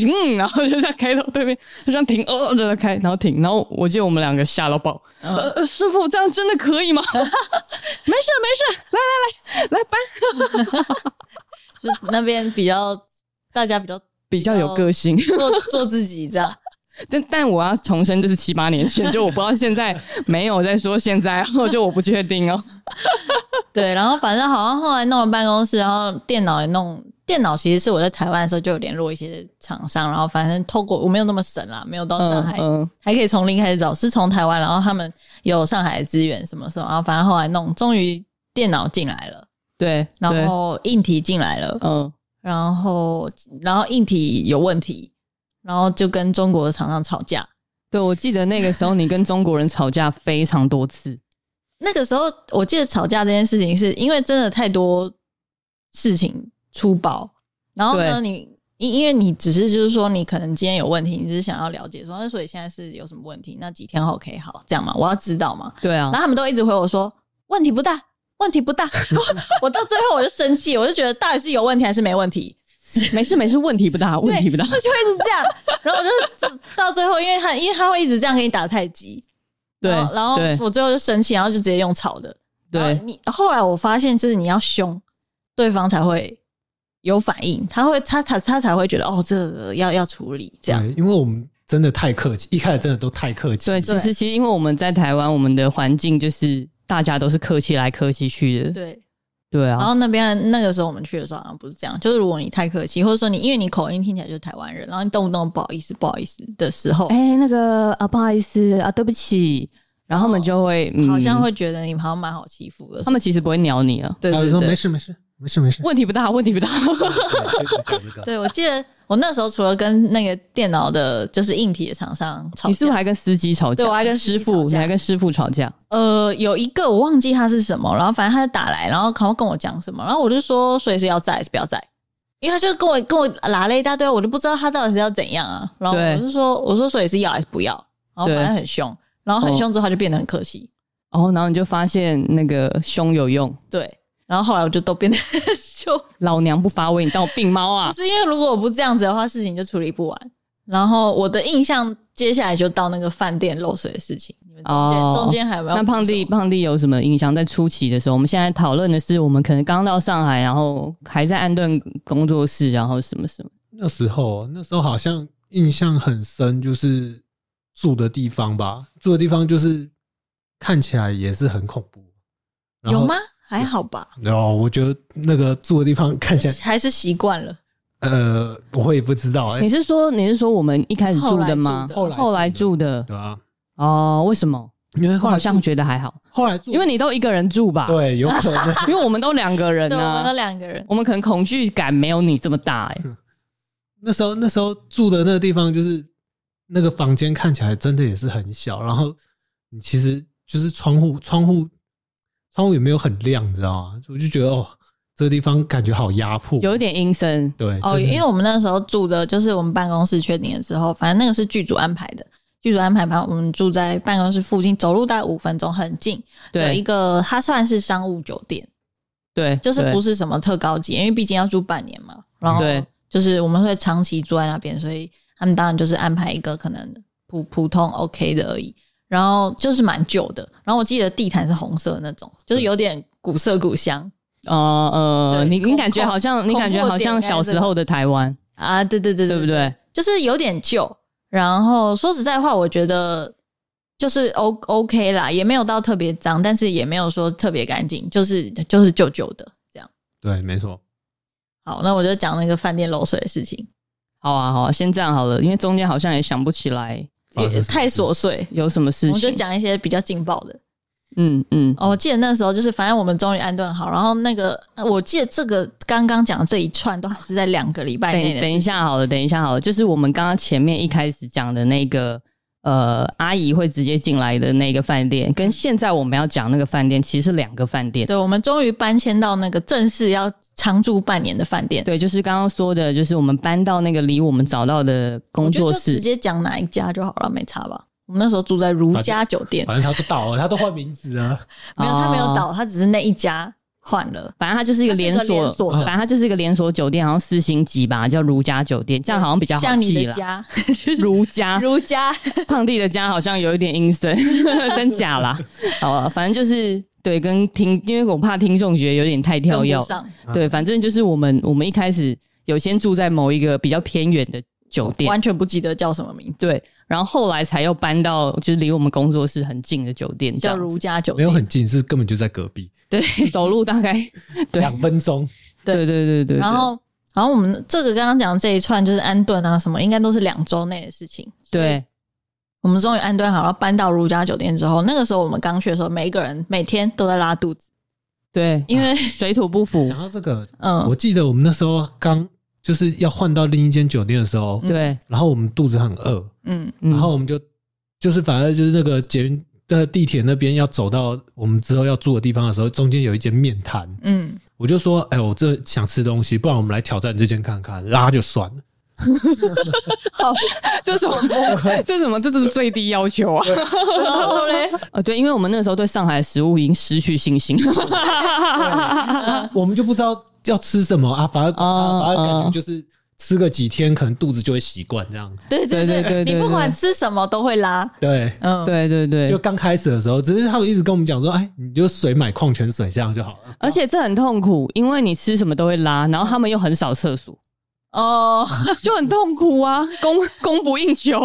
嗯，然后就这样开到对面，就这样停，哦，就在开，然后停，然后我记得我们两个吓到爆，呃，师傅这样真的可以吗？没事没事，来来来来搬，就 那边比较大家比较比较有个性，做做自己这样。但但我要重申，就是七八年前，就我不知道现在没有在说现在，我就我不确定哦。对，然后反正好像后来弄了办公室，然后电脑也弄。电脑其实是我在台湾的时候就有联络一些厂商，然后反正透过我没有那么神啦，没有到上海，嗯嗯、还可以从零开始找，是从台湾，然后他们有上海的资源什么什么，然后反正后来弄，终于电脑进来了，对，然后硬体进来了，嗯，然后然后硬体有问题，然后就跟中国的厂商吵架。对，我记得那个时候你跟中国人吵架非常多次。那个时候我记得吵架这件事情是因为真的太多事情。粗暴，然后呢？你因因为你只是就是说，你可能今天有问题，你只是想要了解说，那所以现在是有什么问题？那几天后可以好这样吗？我要知道嘛？对啊。然后他们都一直回我说问题不大，问题不大。我到最后我就生气，我就觉得到底是有问题还是没问题？没事没事，问题不大，问题不大。他就会一直这样，然后我就到最后，因为他因为他会一直这样给你打太极，对。然后我最后就生气，然后就直接用吵的。对。你后来我发现，就是你要凶对方才会。有反应，他会他他他才会觉得哦，这个要要处理这样。因为我们真的太客气，一开始真的都太客气。对，其实其实因为我们在台湾，我们的环境就是大家都是客气来客气去的。对对啊。然后那边那个时候我们去的时候好像不是这样，就是如果你太客气，或者说你因为你口音听起来就是台湾人，然后你动不动不好意思不好意思的时候，哎、欸，那个啊不好意思啊对不起，然后他们就会、嗯、好像会觉得你好像蛮好欺负的，他们其实不会鸟你了。对对对，说没事没事。没事没事，问题不大，问题不大。对，我记得我那时候除了跟那个电脑的，就是硬体的厂商吵架，你是不是还跟司机吵架？对，我还跟师傅，你还跟师傅吵架？呃，有一个我忘记他是什么，然后反正他就打来，然后好像跟我讲什么，然后我就说，所以是要在还是不要在？因为他就跟我跟我拉了一大堆，我就不知道他到底是要怎样啊。然后我就说，我说所以是要还是不要？然后反正很凶，然后很凶之后他就变得很客气。哦，然后你就发现那个凶有用，对。然后后来我就都变得 就，老娘不发威，你当我病猫啊？不是因为如果我不这样子的话，事情就处理不完。然后我的印象接下来就到那个饭店漏水的事情。你们中间、哦、中间还有没有？那胖弟胖弟有什么印象？在初期的时候，我们现在讨论的是我们可能刚到上海，然后还在安顿工作室，然后什么什么。那时候那时候好像印象很深，就是住的地方吧，住的地方就是看起来也是很恐怖。有吗？还好吧。哦，我觉得那个住的地方看起来 还是习惯了。呃，我也不知道。哎，你是说你是说我们一开始住的吗？后来后来住的。对啊。哦，为什么？因为我好像觉得还好。后来住，因为你都一个人住吧？对，有可能。因为我们都两个人呢。我们都两个人。我们可能恐惧感没有你这么大哎。那时候那时候住的那个地方，就是那个房间看起来真的也是很小，然后你其实就是窗户窗户。窗户也没有很亮，你知道吗？我就觉得哦，这个地方感觉好压迫，有一点阴森。对哦，因为我们那时候住的就是我们办公室确定了之后，反正那个是剧组安排的，剧组安排把我们住在办公室附近，走路大概五分钟，很近。对，一个它算是商务酒店，对，就是不是什么特高级，因为毕竟要住半年嘛。然后对，就是我们会长期住在那边，所以他们当然就是安排一个可能普普通 OK 的而已。然后就是蛮旧的，然后我记得地毯是红色的那种，就是有点古色古香。呃呃，你你感觉好像你感觉好像小时候的台湾啊？对对对对，对不对？就是有点旧。然后说实在话，我觉得就是 O OK 啦，也没有到特别脏，但是也没有说特别干净，就是就是旧旧的这样。对，没错。好，那我就讲那个饭店漏水的事情。好啊，好啊，先这样好了，因为中间好像也想不起来。也太琐碎，有什么事情？我就讲一些比较劲爆的。嗯嗯，哦，我记得那时候就是，反正我们终于安顿好，然后那个，我记得这个刚刚讲的这一串都还是在两个礼拜内的。等一下好了，等一下好了，就是我们刚刚前面一开始讲的那个。呃，阿姨会直接进来的那个饭店，跟现在我们要讲那个饭店，其实是两个饭店。对，我们终于搬迁到那个正式要常住半年的饭店。对，就是刚刚说的，就是我们搬到那个离我们找到的工作室，直接讲哪一家就好了，没差吧？我们那时候住在如家酒店，反正他都倒了，他都换名字啊。没有，他没有倒，他只是那一家。换了，反正它就是一个连锁，反正它就是一个连锁酒店，好像四星级吧，叫如家酒店，这样好像比较好记了。家，如家，如家，胖弟的家好像有一点阴森，真假啦？好啊，反正就是对，跟听，因为我怕听众觉得有点太跳跃。对，反正就是我们我们一开始有先住在某一个比较偏远的酒店，完全不记得叫什么名字。对，然后后来才又搬到就是离我们工作室很近的酒店，叫如家酒店，没有很近，是根本就在隔壁。对，走路大概 两分钟。对对对对对。然后，然后我们这个刚刚讲的这一串就是安顿啊什么，应该都是两周内的事情。对，我们终于安顿好了，搬到如家酒店之后，那个时候我们刚去的时候，每一个人每天都在拉肚子。对，因为水土不服。讲到这个，嗯，我记得我们那时候刚就是要换到另一间酒店的时候，对，然后我们肚子很饿，嗯，然后我们就就是反正就是那个捷运。在地铁那边要走到我们之后要住的地方的时候，中间有一间面摊，嗯，我就说，哎，我这想吃东西，不然我们来挑战这间看看，拉就算了。好，这什么？这什么？这是最低要求啊！啊，对，因为我们那个时候对上海的食物已经失去信心，我们就不知道要吃什么啊，反而反而感觉就是。吃个几天，可能肚子就会习惯这样子。对对对对，你不管吃什么都会拉。对，嗯，对对对。就刚开始的时候，只是他们一直跟我们讲说：“哎，你就水买矿泉水这样就好了。”而且这很痛苦，因为你吃什么都会拉，然后他们又很少厕所。哦，就很痛苦啊，供供不应求。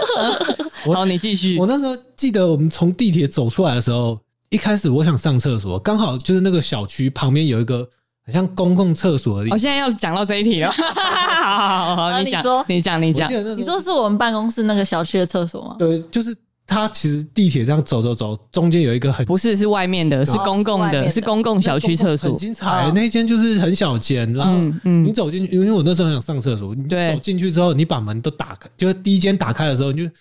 好，你继续。我那时候记得，我们从地铁走出来的时候，一开始我想上厕所，刚好就是那个小区旁边有一个很像公共厕所的地方。我现在要讲到这一题了。好好好，你讲，你讲，你讲。你说是我们办公室那个小区的厕所吗？对，就是。它其实地铁这样走走走，中间有一个很不是是外面的，是公共的，是公共小区厕所，很精彩。那间就是很小间，然后你走进去，因为我那时候很想上厕所，你走进去之后，你把门都打开，就是第一间打开的时候，你就。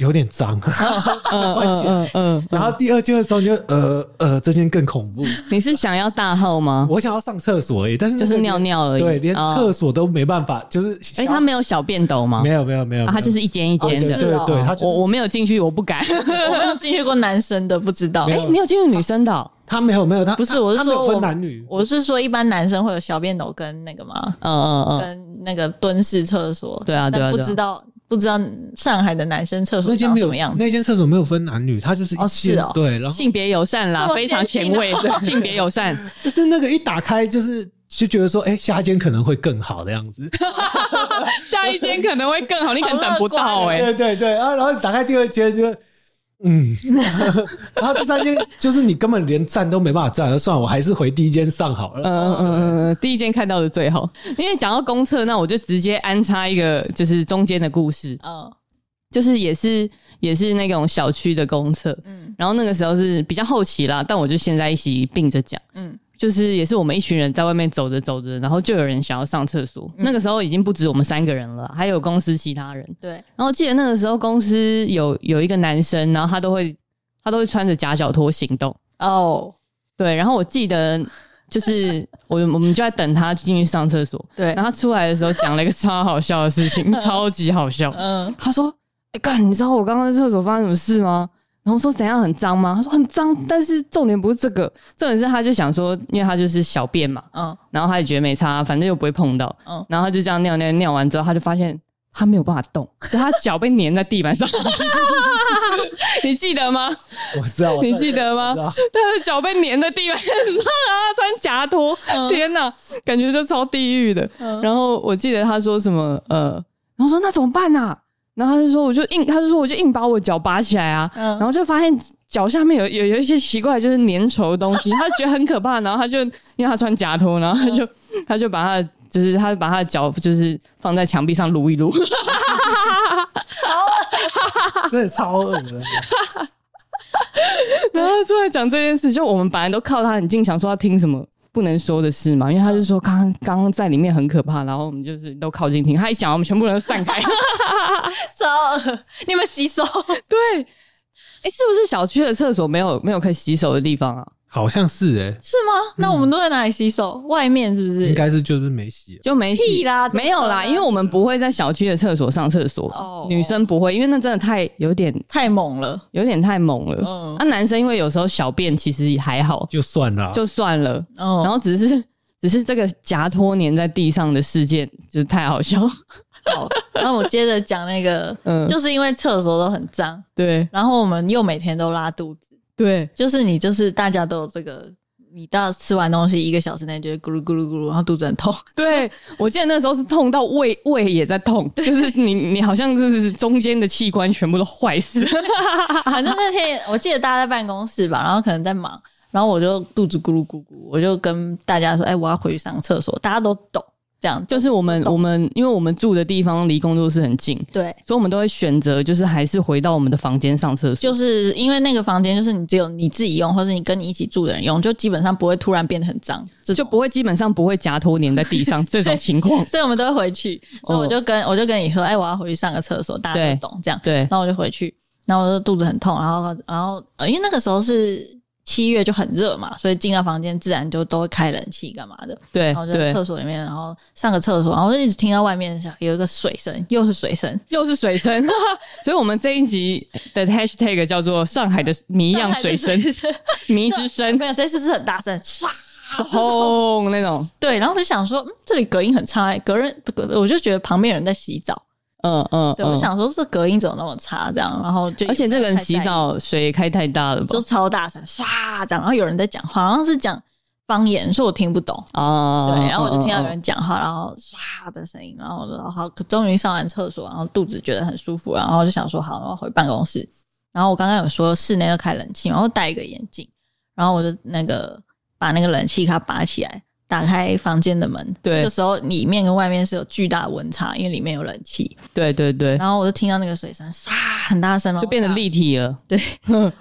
有点脏，嗯嗯嗯，然后第二间的时候你就呃呃，这间更恐怖。你是想要大号吗？我想要上厕所而已，但是就是尿尿而已，对，连厕所都没办法，就是哎，他没有小便斗吗？没有没有没有，他就是一间一间的，对对，我我没有进去，我不敢，我没有进去过男生的，不知道。哎，你有进去女生的？他没有没有，他不是，我是说分男女，我是说一般男生会有小便斗跟那个吗？嗯嗯嗯，跟那个蹲式厕所，对啊对啊，不知道。不知道上海的男生厕所长什么样？那间厕所没有分男女，它就是一间哦，对，然后性别友善啦，非常前卫，性别友善。但是那个一打开，就是就觉得说，哎，下一间可能会更好的样子。下一间可能会更好，你可能等不到哎。对对对，然后然后你打开第二间就。嗯，然 后第三间就是你根本连站都没办法站，那算了，我还是回第一间上好了。嗯嗯嗯，第一间看到的最好。因为讲到公厕，那我就直接安插一个，就是中间的故事。嗯，就是也是也是那种小区的公厕。嗯，然后那个时候是比较后期啦，但我就现在一起并着讲。嗯。就是也是我们一群人在外面走着走着，然后就有人想要上厕所。嗯、那个时候已经不止我们三个人了，还有公司其他人。对。然后记得那个时候公司有有一个男生，然后他都会他都会穿着夹脚拖行动。哦。对。然后我记得就是 我我们就在等他进去上厕所。对。然后他出来的时候讲了一个超好笑的事情，超级好笑。嗯。他说：“哎、欸，干，你知道我刚刚在厕所发生什么事吗？”然后说怎样很脏吗？他说很脏，但是重点不是这个，重点是他就想说，因为他就是小便嘛，嗯，然后他也觉得没差，反正又不会碰到，嗯，然后他就这样尿尿尿完之后，他就发现他没有办法动，所以他脚被粘在地板上，你记得吗？我知道，你记得吗？他的脚被粘在地板上啊，穿夹拖，天哪，感觉就超地狱的。然后我记得他说什么，呃，然后说那怎么办啊？然后他就说，我就硬，他就说，我就硬把我脚拔起来啊，嗯、然后就发现脚下面有有有一些奇怪，就是粘稠的东西，他觉得很可怕，然后他就因为他穿夹拖，然后他就、嗯、他就把他就是他把他的脚就是放在墙壁上撸一撸，真的超恶的。然后出来讲这件事，就我们本来都靠他很近，想说要听什么。不能说的事嘛，因为他就说刚刚刚刚在里面很可怕，然后我们就是都靠近听，他一讲，我们全部人都散开，超，你们洗手？对，哎、欸，是不是小区的厕所没有没有可以洗手的地方啊？好像是哎、欸，是吗？那我们都在哪里洗手？嗯、外面是不是？应该是就是没洗，就没洗啦，没有啦，因为我们不会在小区的厕所上厕所，哦、女生不会，因为那真的太有点太猛了，有点太猛了。嗯，那、啊、男生因为有时候小便其实也还好，就算了，就算了。嗯，然后只是只是这个夹拖粘在地上的事件，就是太好笑。好，那我接着讲那个，嗯，就是因为厕所都很脏，对，然后我们又每天都拉肚子。对，就是你，就是大家都有这个，你到吃完东西一个小时内就会咕噜咕噜咕噜，然后肚子很痛。对，我记得那时候是痛到胃胃也在痛，对 就是你你好像就是中间的器官全部都坏死。反正那天我记得大家在办公室吧，然后可能在忙，然后我就肚子咕噜咕咕，我就跟大家说：“哎、欸，我要回去上厕所。”大家都懂。这样就是我们我们，因为我们住的地方离工作室很近，对，所以我们都会选择就是还是回到我们的房间上厕所。就是因为那个房间就是你只有你自己用，或是你跟你一起住的人用，就基本上不会突然变得很脏，就不会基本上不会夹拖粘在地上这种 情况。所以我们都会回去，所以我就跟、哦、我就跟你说，哎、欸，我要回去上个厕所，大家都懂这样。对，然后我就回去，然后我就肚子很痛，然后然后呃，因为那个时候是。七月就很热嘛，所以进到房间自然就都会开冷气干嘛的。对，然后就在厕所里面，然后上个厕所，然后我就一直听到外面有一个水声，又是水声，又是水声。所以我们这一集的 hashtag 叫做“上海的谜样水声”，谜之声。没有，这次是很大声，唰轰那种。对，然后我就想说，嗯，这里隔音很差，隔人，我就觉得旁边有人在洗澡。嗯嗯，对，我想说这隔音怎么那么差？这样，然后就而且这个人洗澡水开太大了吧？就超大声，唰这样，然后有人在讲话，好像是讲方言，所以我听不懂。哦，对，然后我就听到有人讲话，然后唰的声音，然后我说好，终于上完厕所，然后肚子觉得很舒服，然后就想说好，我要回办公室。然后我刚刚有说室内要开冷气，然后戴一个眼镜，然后我就那个把那个冷气卡拔起来。打开房间的门，对，这个时候里面跟外面是有巨大的温差，因为里面有冷气。对对对。然后我就听到那个水声，唰，很大声了，就变得立体了。对，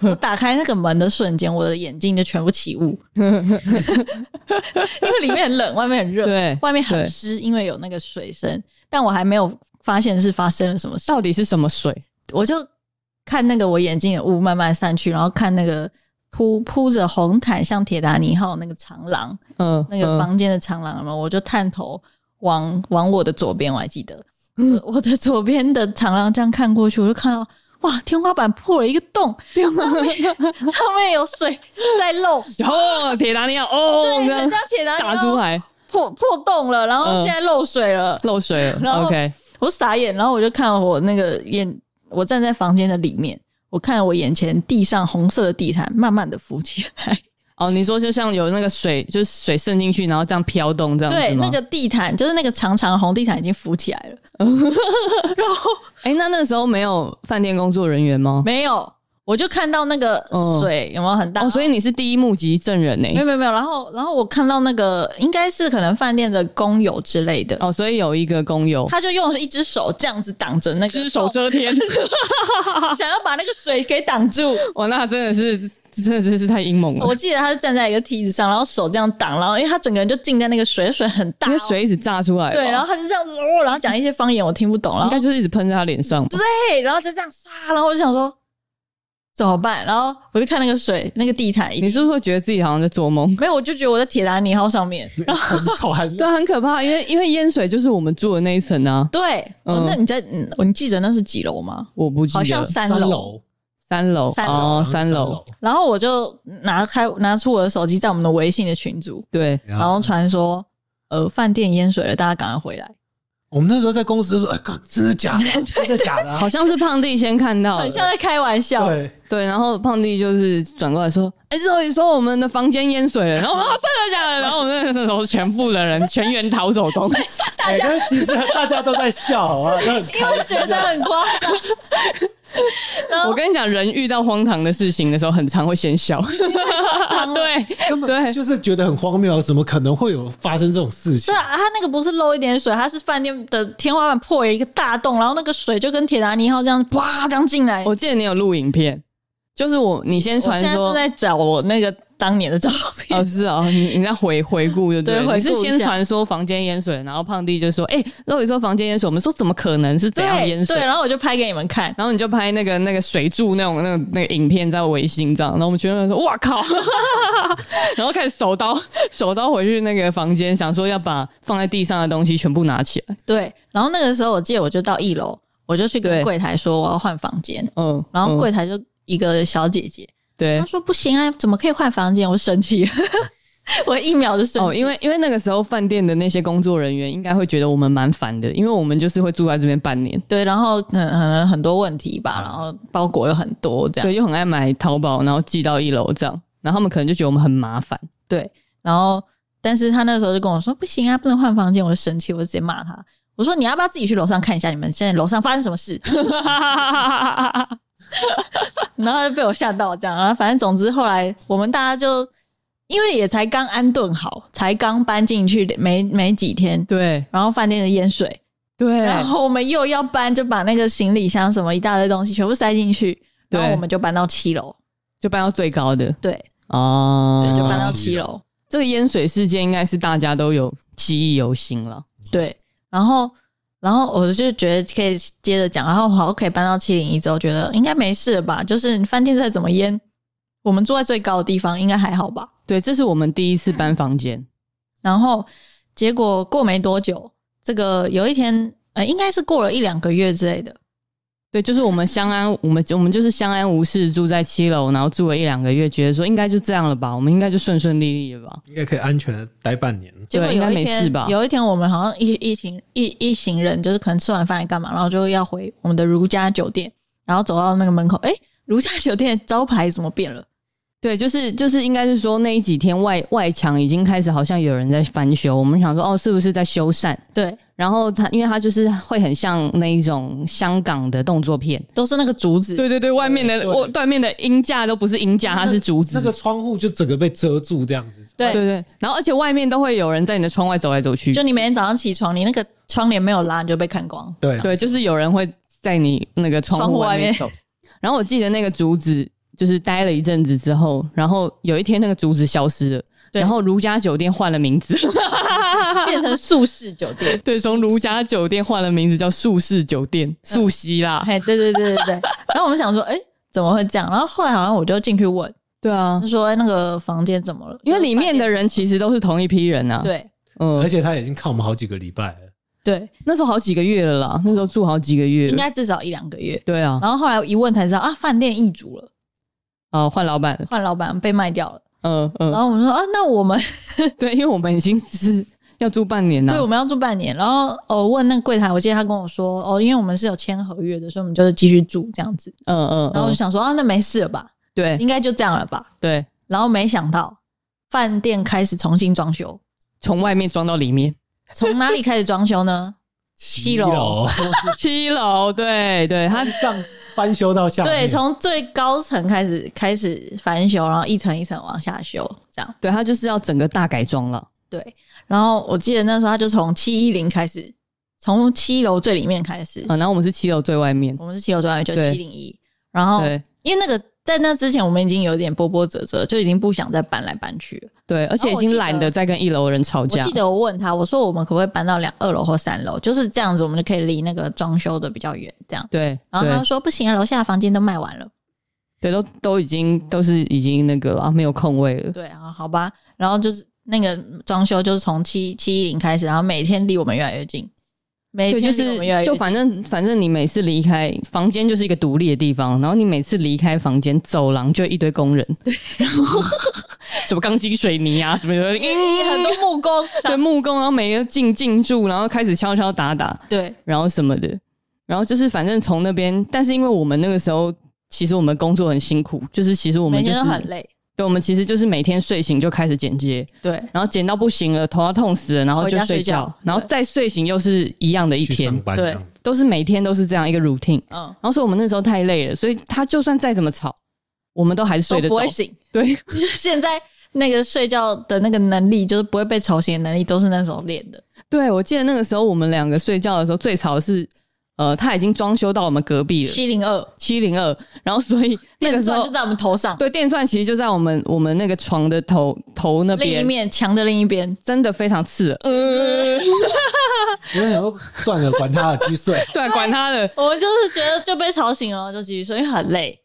我打开那个门的瞬间，我的眼睛就全部起雾，因为里面很冷，外面很热，对，外面很湿，因为有那个水声。但我还没有发现是发生了什么事，到底是什么水？我就看那个我眼睛的雾慢慢散去，然后看那个。铺铺着红毯，像铁达尼号那个长廊，嗯，那个房间的长廊嘛，我就探头往往我的左边，我还记得，嗯、我的左边的长廊这样看过去，我就看到哇，天花板破了一个洞，上面上面有水 在漏，哦，铁达尼号哦，对，很像铁达尼号洒出来。破破洞了，然后现在漏水了，嗯、漏水了，然后 OK，我傻眼，然后我就看我那个眼，我站在房间的里面。我看我眼前地上红色的地毯慢慢的浮起来。哦，你说就像有那个水，就是水渗进去，然后这样飘动这样？对，那个地毯就是那个长长的红地毯已经浮起来了。然后，哎、欸，那那个时候没有饭店工作人员吗？没有。我就看到那个水有没有很大？哦，所以你是第一目击证人呢？没有没有没有。然后然后我看到那个应该是可能饭店的工友之类的。哦，所以有一个工友，他就用一只手这样子挡着那个，只手遮天，想要把那个水给挡住。哇，那真的是真的真是太阴猛了。我记得他是站在一个梯子上，然后手这样挡，然后因为他整个人就浸在那个水，水很大，因为水一直炸出来。对，然后他就这样子哦，然后讲一些方言我听不懂，然后应该就是一直喷在他脸上。对，然后就这样杀，然后我就想说。怎么办？然后我就看那个水，那个地毯。你是不是会觉得自己好像在做梦？没有，我就觉得我在铁达尼号上面，然 后很丑，对，很可怕。因为因为淹水就是我们住的那一层啊。对，嗯，哦、那你在嗯，你记得那是几楼吗？我不记得，好像三楼，三楼，三楼哦，三楼。然后我就拿开拿出我的手机，在我们的微信的群组，对，然后传说，呃，饭店淹水了，大家赶快回来。我们那时候在公司就说：“哎，欸，真的假的？真的假的？”好像是胖弟先看到，很像在开玩笑。对对，然后胖弟就是转过来说：“哎，然后你说我们的房间淹水了。”然后啊，真的假的？然后我们那时候全部的人全员逃走中。大家其实大家都在笑啊，因为觉得很夸张。我跟你讲，人遇到荒唐的事情的时候，很常会先笑。对，对，就是觉得很荒谬，怎么可能会有发生这种事情？对啊，他那个不是漏一点水，他是饭店的天花板破了一个大洞，然后那个水就跟铁达尼号这样啪这样进来。我记得你有录影片，就是我你先传说，我现在正在找我那个。当年的照片哦，是哦，你你在回回顾就对，对，你是先传说房间淹水，然后胖弟就说：“哎、欸，肉姨说房间淹水。”我们说：“怎么可能是这样淹水？”对，然后我就拍给你们看，然后你就拍那个那个水柱那种那个那个影片在微信这样，然后我们全部人说：“哇靠！” 然后开始手刀手刀回去那个房间，想说要把放在地上的东西全部拿起来。对，然后那个时候我记得我就到一楼，我就去跟柜台说我要换房间，嗯，然后柜台就一个小姐姐。对，他说不行啊，怎么可以换房间？我生气，我一秒就生气。哦，因为因为那个时候饭店的那些工作人员应该会觉得我们蛮烦的，因为我们就是会住在这边半年。对，然后可能可能很多问题吧，然后包裹又很多，这样。对，又很爱买淘宝，然后寄到一楼这样，然后他们可能就觉得我们很麻烦。对，然后但是他那个时候就跟我说不行啊，不能换房间，我就生气，我就直接骂他。我说你要不要自己去楼上看一下，你们现在楼上发生什么事？然后就被我吓到，这样啊，反正总之后来我们大家就因为也才刚安顿好，才刚搬进去没没几天，对，然后饭店的淹水，对，然后我们又要搬，就把那个行李箱什么一大堆东西全部塞进去，然后我们就搬到七楼，就搬到最高的，对，哦，对，就搬到七楼。这个淹水事件应该是大家都有记忆犹新了，对，然后。然后我就觉得可以接着讲，然后好可以搬到七零一之后，觉得应该没事了吧？就是饭店再怎么淹，我们住在最高的地方，应该还好吧？对，这是我们第一次搬房间，然后结果过没多久，这个有一天，呃，应该是过了一两个月之类的。对，就是我们相安，我们我们就是相安无事住在七楼，然后住了一两个月，觉得说应该就这样了吧，我们应该就顺顺利利了吧，应该可以安全的待半年。对，应该没事吧？有一天我们好像一一行一一行人，就是可能吃完饭来干嘛，然后就要回我们的如家酒店，然后走到那个门口，哎，如家酒店招牌怎么变了？对，就是就是应该是说那一几天外外墙已经开始好像有人在翻修，我们想说哦，是不是在修缮？对。然后它，因为它就是会很像那一种香港的动作片，都是那个竹子。对对对，外面的外外面的鹰架都不是鹰架，它是竹子。那个窗户就整个被遮住这样子。对对对，然后而且外面都会有人在你的窗外走来走去。就你每天早上起床，你那个窗帘没有拉，你就被看光。对对，就是有人会在你那个窗户外面走。然后我记得那个竹子就是待了一阵子之后，然后有一天那个竹子消失了。然后如家酒店换了名字，变成素式酒店。对，从如家酒店换了名字叫素式酒店，素西啦。嘿，对对对对对。然后我们想说，哎，怎么会这样？然后后来好像我就进去问，对啊，就说哎，那个房间怎么了？因为里面的人其实都是同一批人啊。对，嗯，而且他已经看我们好几个礼拜了。对，那时候好几个月了啦，那时候住好几个月，应该至少一两个月。对啊。然后后来一问才知道啊，饭店易主了，哦，换老板，换老板被卖掉了。嗯嗯，然后我们说啊，那我们 对，因为我们已经就是要住半年了，对，我们要住半年。然后哦，问那个柜台，我记得他跟我说，哦，因为我们是有签合约的，所以我们就是继续住这样子。嗯嗯，然后我就想说啊，那没事了吧？对，应该就这样了吧？对。然后没想到饭店开始重新装修，从外面装到里面。从哪里开始装修呢？七楼，七楼，对对，他上。翻修到下，对，从最高层开始开始翻修，然后一层一层往下修，这样。对，他就是要整个大改装了。对，然后我记得那时候他就从七一零开始，从七楼最里面开始。啊，然后我们是七楼最外面，我们是七楼最外面，就七零一。然后，对因为那个。在那之前，我们已经有点波波折折，就已经不想再搬来搬去了。对，而且已经懒得再跟一楼的人吵架。我记得我问他，我说我们可不可以搬到两二楼或三楼？就是这样子，我们就可以离那个装修的比较远。这样对。然后他说不行啊，楼下的房间都卖完了。对，都都已经都是已经那个了，没有空位了。对啊，好吧。然后就是那个装修，就是从七七一零开始，然后每天离我们越来越近。对，就是就反正反正你每次离开房间就是一个独立的地方，然后你每次离开房间走廊就一堆工人，对，然后 什么钢筋水泥啊什么的，很多木工，对木工，然后每个进进驻，然后开始敲敲打打，对，然后什么的，然后就是反正从那边，但是因为我们那个时候其实我们工作很辛苦，就是其实我们就是很累。对，我们其实就是每天睡醒就开始剪接，对，然后剪到不行了，头要痛死了，然后就睡觉，然后再睡醒又是一样的一天，对，都是每天都是这样一个 routine。嗯，然后所以我们那时候太累了，所以他就算再怎么吵，我们都还是睡得着，不会醒。对，就现在那个睡觉的那个能力，就是不会被吵醒的能力，都是那时候练的。对，我记得那个时候我们两个睡觉的时候最吵的是。呃，他已经装修到我们隔壁了，七零二，七零二，然后所以那个时候电钻就在我们头上，对，电钻其实就在我们我们那个床的头头那边，另一面墙的另一边，真的非常刺耳。嗯，我想说算了，管他了，继续睡，对，管他的，我们就是觉得就被吵醒了，就继续睡，因为很累。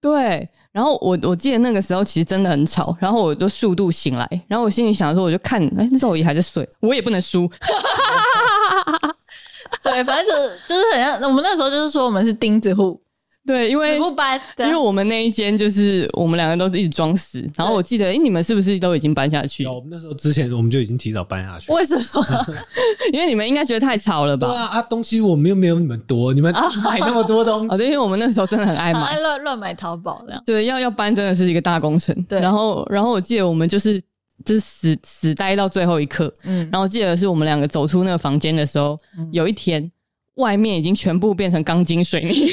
对，然后我我记得那个时候其实真的很吵，然后我就速度醒来，然后我心里想说，我就看，哎，那时候我也还在睡，我也不能输。对，反正就是就是很像，我们那时候就是说我们是钉子户，对，因为不搬，因为我们那一间就是我们两个都一直装死，然后我记得，哎，你们是不是都已经搬下去？有，我们那时候之前我们就已经提早搬下去。为什么？因为你们应该觉得太吵了吧？对啊，啊，东西我们又没有你们多，你们买那么多东西，哦，对，因为我们那时候真的很爱买，爱乱乱买淘宝这样。对，要要搬真的是一个大工程。对，然后然后我记得我们就是。就是死死待到最后一刻，嗯，然后记得是我们两个走出那个房间的时候，嗯、有一天外面已经全部变成钢筋水泥，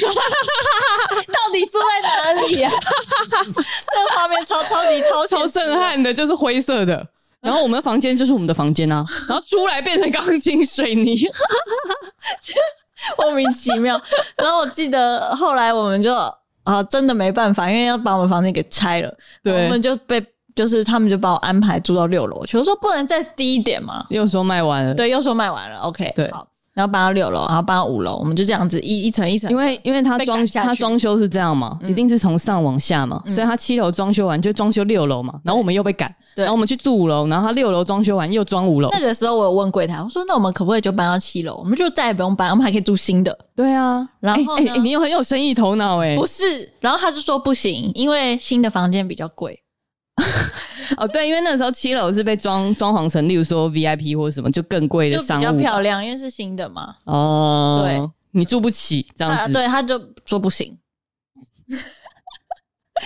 到底住在哪里呀、啊？那个画面超超级超超震撼的，就是灰色的。然后我们的房间就是我们的房间啊，然后出来变成钢筋水泥，莫名其妙。然后我记得后来我们就啊，真的没办法，因为要把我们房间给拆了，对，我们就被。就是他们就把我安排住到六楼去，我说不能再低一点嘛，又说卖完了，对，又说卖完了，OK，对，好，然后搬到六楼，然后搬到五楼，我们就这样子一一层一层，因为因为他装他装修是这样嘛，嗯、一定是从上往下嘛，嗯、所以他七楼装修完就装修六楼嘛，然后我们又被赶，对。然后我们去住五楼，然后他六楼装修完又装五楼。那个时候我有问柜台，我说那我们可不可以就搬到七楼，我们就再也不用搬，我们还可以住新的。对啊，然后哎、欸欸，你又很有生意头脑哎，不是，然后他就说不行，因为新的房间比较贵。哦，对，因为那时候七楼是被装装潢成，例如说 VIP 或者什么，就更贵的商务，比较漂亮，因为是新的嘛。哦，对，你住不起这样子，对，他就说不行。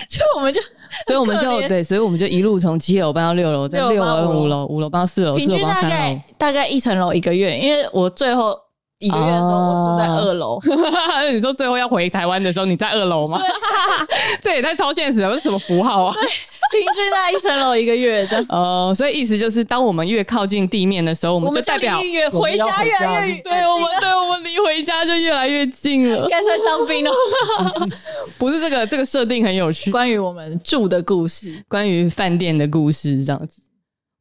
就我们就，所以我们就 对，所以我们就一路从七楼搬到六楼，在六楼五楼，五楼搬到四楼，平均大概大概一层楼一个月，因为我最后。一个月的时候，我住在二楼。啊、你说最后要回台湾的时候，你在二楼吗？这也太超现实了，这是什么符号啊？平均在一层楼一个月的。哦、呃，所以意思就是，当我们越靠近地面的时候，我们就代表越回家越来越远。对我们，对我们离回家就越来越近了。该算当兵了。不是这个，这个设定很有趣。关于我们住的故事，关于饭店的故事，这样子。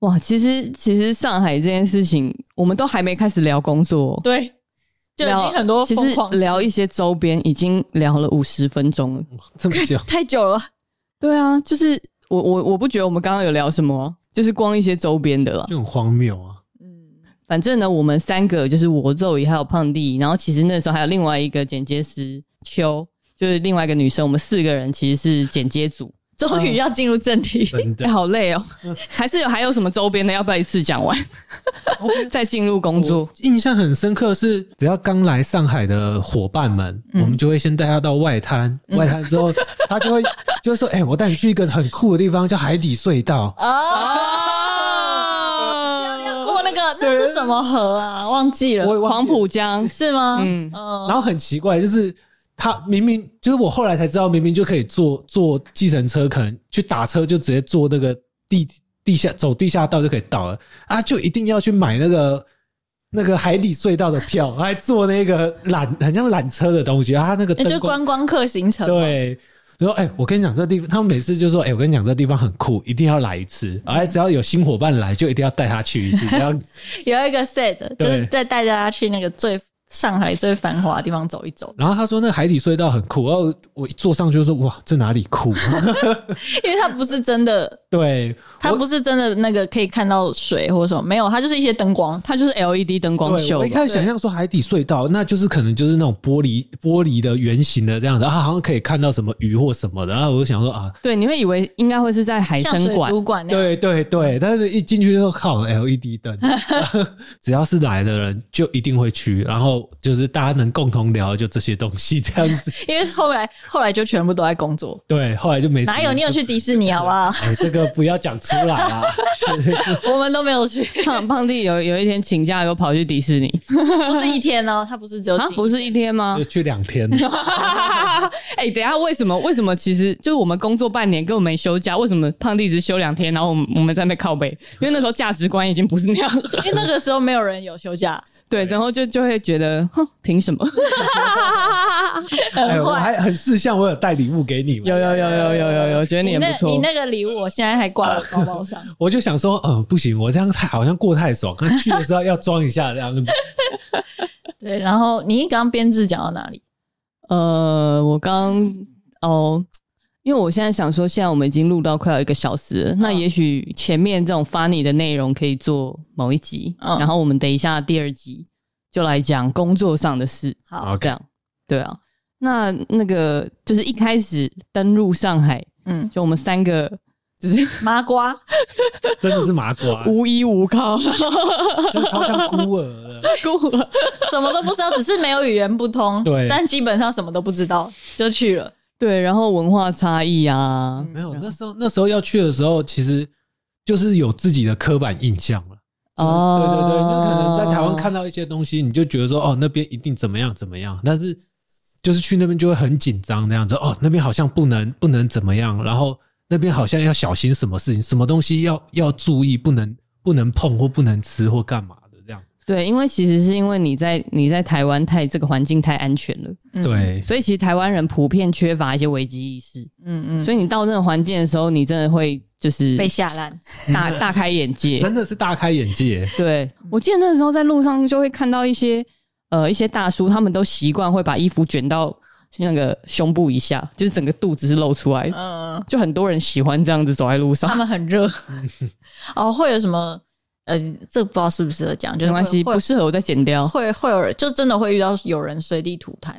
哇，其实其实上海这件事情，我们都还没开始聊工作。对。就已经很多，其实聊一些周边已经聊了五十分钟了，这么久，太久了。对啊，就是我我我不觉得我们刚刚有聊什么，就是光一些周边的了，就很荒谬啊。嗯，反正呢，我们三个就是我、肉姨还有胖弟，然后其实那时候还有另外一个剪接师秋，就是另外一个女生，我们四个人其实是剪接组。终于要进入正题，哎，好累哦！还是有还有什么周边的？要不要一次讲完？再进入工作。印象很深刻是，只要刚来上海的伙伴们，我们就会先带他到外滩。外滩之后，他就会就会说：“哎，我带你去一个很酷的地方，叫海底隧道。”啊！要过那个那是什么河啊？忘记了，黄浦江是吗？嗯，然后很奇怪，就是。他明明就是我后来才知道，明明就可以坐坐计程车，可能去打车就直接坐那个地地下走地下道就可以到了啊，就一定要去买那个那个海底隧道的票，还坐那个缆很像缆车的东西啊，他那个灯就观光客行程。对，就说哎、欸，我跟你讲这地方，他们每次就说哎、欸，我跟你讲这地方很酷，一定要来一次，哎，只要有新伙伴来，就一定要带他去一次，这样子。有一个 set 就是再带大家去那个最。上海最繁华的地方走一走，然后他说那海底隧道很酷，然后我一坐上去就说哇，这哪里酷？因为它不是真的，对，它不是真的那个可以看到水或者什么，没有，它就是一些灯光，它就是 LED 灯光秀。我一开始想象说海底隧道，那就是可能就是那种玻璃玻璃的圆形的这样子啊，好像可以看到什么鱼或什么的，然后我就想说啊，对，你会以为应该会是在海参馆，对对对，但是一进去就靠 LED 灯，只要是来的人就一定会去，然后。就是大家能共同聊，就这些东西这样子。因为后来后来就全部都在工作。对，后来就没。哪有你有去迪士尼好不好？哎，这个不要讲出来啊！我们都没有去。胖胖弟有有一天请假，又跑去迪士尼，不是一天哦，他不是只有，不是一天吗？就去两天。哎，等下为什么？为什么？其实就是我们工作半年根本没休假，为什么胖弟只休两天？然后我们我们在那靠背，因为那时候价值观已经不是那样了。因为那个时候没有人有休假。对，然后就就会觉得，哼，凭什么？哎，我还很四项，我有带礼物给你。有有有有有有有，觉得你也不错。你那个礼物，我现在还挂在包包上。我就想说，嗯，不行，我这样太好像过太爽，去的时候要装一下这样。对，然后你刚刚编制讲到哪里？呃，我刚哦。因为我现在想说，现在我们已经录到快要一个小时了，嗯、那也许前面这种 funny 的内容可以做某一集，嗯、然后我们等一下第二集就来讲工作上的事。好，这样。对啊。那那个就是一开始登陆上海，嗯，就我们三个就是麻瓜，真的是麻瓜，无依无靠，真的超像孤儿的，孤儿。什么都不知道，只是没有语言不通，对，但基本上什么都不知道就去了。对，然后文化差异啊，没有。那时候那时候要去的时候，其实就是有自己的刻板印象了。哦，对对对，那可能在台湾看到一些东西，你就觉得说，哦，那边一定怎么样怎么样。但是就是去那边就会很紧张，这样子。哦，那边好像不能不能怎么样，然后那边好像要小心什么事情，什么东西要要注意，不能不能碰或不能吃或干嘛。对，因为其实是因为你在你在台湾太这个环境太安全了，对，所以其实台湾人普遍缺乏一些危机意识，嗯嗯，所以你到那个环境的时候，你真的会就是被吓烂，大大开眼界，真的是大开眼界。对，我记得那时候在路上就会看到一些呃一些大叔，他们都习惯会把衣服卷到那个胸部以下，就是整个肚子是露出来，嗯，就很多人喜欢这样子走在路上，他们很热，哦，会有什么？呃，这不知道适不适合讲，就没关系，不适合我再剪掉。会会有人，就真的会遇到有人随地吐痰。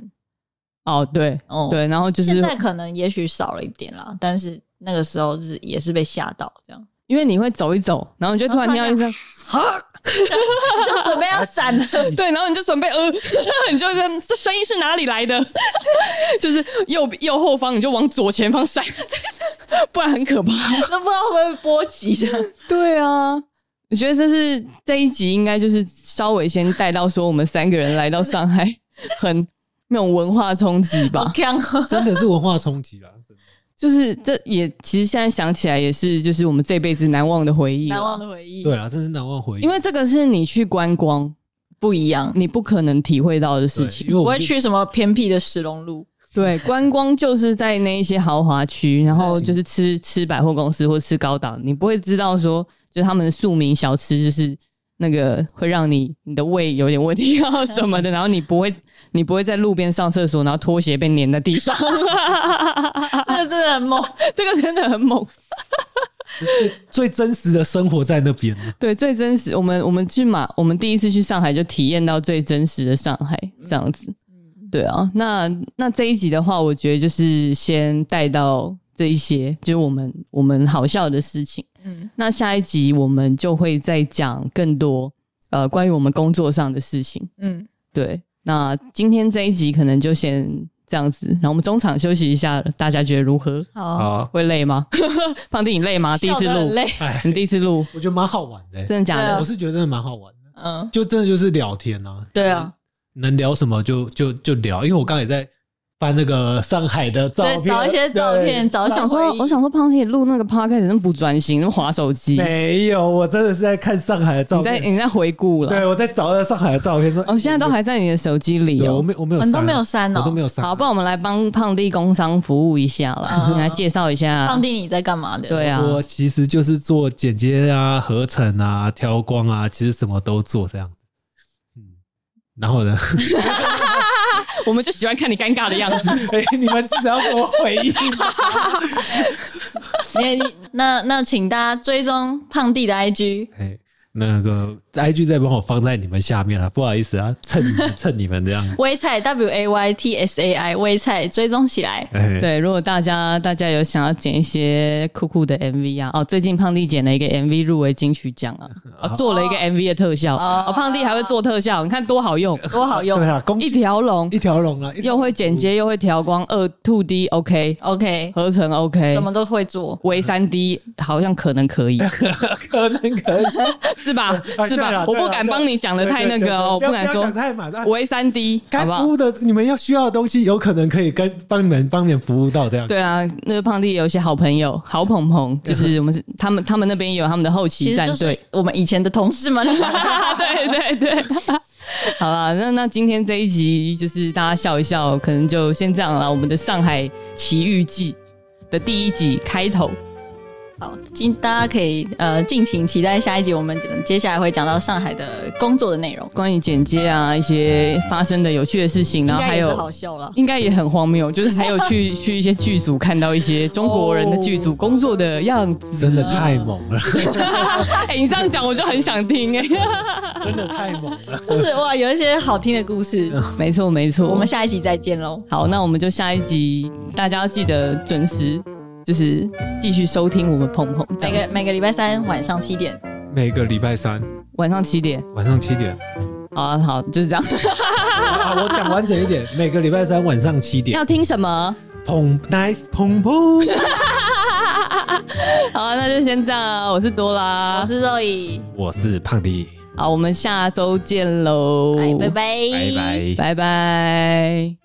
哦，对，哦，对，然后就是现在可能也许少了一点啦，但是那个时候是也是被吓到这样，因为你会走一走，然后你就突然听到一声哈，就准备要闪了。对，然后你就准备呃，你就这这声音是哪里来的？就是右右后方，你就往左前方闪，不然很可怕，都不知道会不会波及这样。对啊，我觉得这是这一集应该就是稍微先带到说我们三个人来到上海，很那种文化冲击吧。真的是文化冲击啦。就是这也其实现在想起来也是，就是我们这辈子难忘的回忆，难忘的回忆。对啊，这是难忘回忆。因为这个是你去观光不一样，你不可能体会到的事情。因为我不会去什么偏僻的石龙路。对，观光就是在那一些豪华区，然后就是吃吃百货公司或吃高档，你不会知道说，就是他们的庶民小吃就是。那个会让你你的胃有点问题啊什么的，然后你不会你不会在路边上厕所，然后拖鞋被粘在地上，这个真的很猛，这个真的很猛，最最真实的生活在那边。对，最真实。我们我们去马，我们第一次去上海就体验到最真实的上海这样子。对啊，那那这一集的话，我觉得就是先带到这一些，就是我们我们好笑的事情。嗯，那下一集我们就会再讲更多呃关于我们工作上的事情。嗯，对。那今天这一集可能就先这样子，然后我们中场休息一下，大家觉得如何？好，会累吗？胖弟，你累吗？第一次录，累。你第一次录，我觉得蛮好玩的。真的假的？我是觉得真的蛮好玩的。嗯，就真的就是聊天啊。对啊，能聊什么就就就聊，因为我刚才也在。翻那个上海的照片，找一些照片，找。想说，我想说，胖姐录那个 podcast 那不专心，那滑手机。没有，我真的是在看上海的照片。你在你在回顾了？对，我在找那上海的照片。哦，现在都还在你的手机里哦。我没，我没有，都没有删哦，我都没有删。好，不然我们来帮胖弟工商服务一下了，你来介绍一下。胖弟，你在干嘛的？对啊，我其实就是做剪接啊、合成啊、调光啊，其实什么都做这样。嗯，然后呢？我们就喜欢看你尴尬的样子。哎、欸，你们至少要给我回应。你那那，请大家追踪胖弟的 IG。那个 IG 再帮我放在你们下面了，不好意思啊，蹭 蹭你们这样。微菜 W A Y T S A I 微菜追踪起来。对，如果大家大家有想要剪一些酷酷的 MV 啊，哦，最近胖弟剪了一个 MV 入围金曲奖啊，哦，做了一个 MV 的特效，哦，胖弟还会做特效，你看多好用，多好用，对啊，一条龙，一条龙啊，又会剪接又会调光，二 two D OK OK 合成 OK，什么都会做，微三 D 好像可能可以，可能可以。是吧？是吧？我不敢帮你讲的太那个哦，我不敢说太满。微三 D，该服务的你们要需要的东西，有可能可以跟帮你们帮你们服务到这样。对啊，那个胖弟有一些好朋友，好朋朋，就是我们是他们，他们那边也有他们的后期战队，我们以前的同事们。对对对，好了，那那今天这一集就是大家笑一笑，可能就先这样了。我们的上海奇遇记的第一集开头。好，今大家可以呃敬请期待下一集，我们接下来会讲到上海的工作的内容，关于剪接啊一些发生的有趣的事情，然后还有好笑了，应该也很荒谬，就是还有去 去一些剧组看到一些中国人的剧组工作的样子，真的太猛了。哎，你这样讲我就很想听哎，真的太猛了，就是哇，有一些好听的故事，没错没错，我们下一集再见喽。好，那我们就下一集，大家要记得准时。就是继续收听我们碰碰，每个每个礼拜三晚上七点，每个礼拜三晚上七点，晚上七点，好啊，好，就是这样。好，我讲完整一点，每个礼拜三晚上七点要听什么？碰 nice 碰碰。好啊，那就先这样。我是多拉，我是肉姨，我是胖迪。好，我们下周见喽！拜拜，拜拜，拜拜。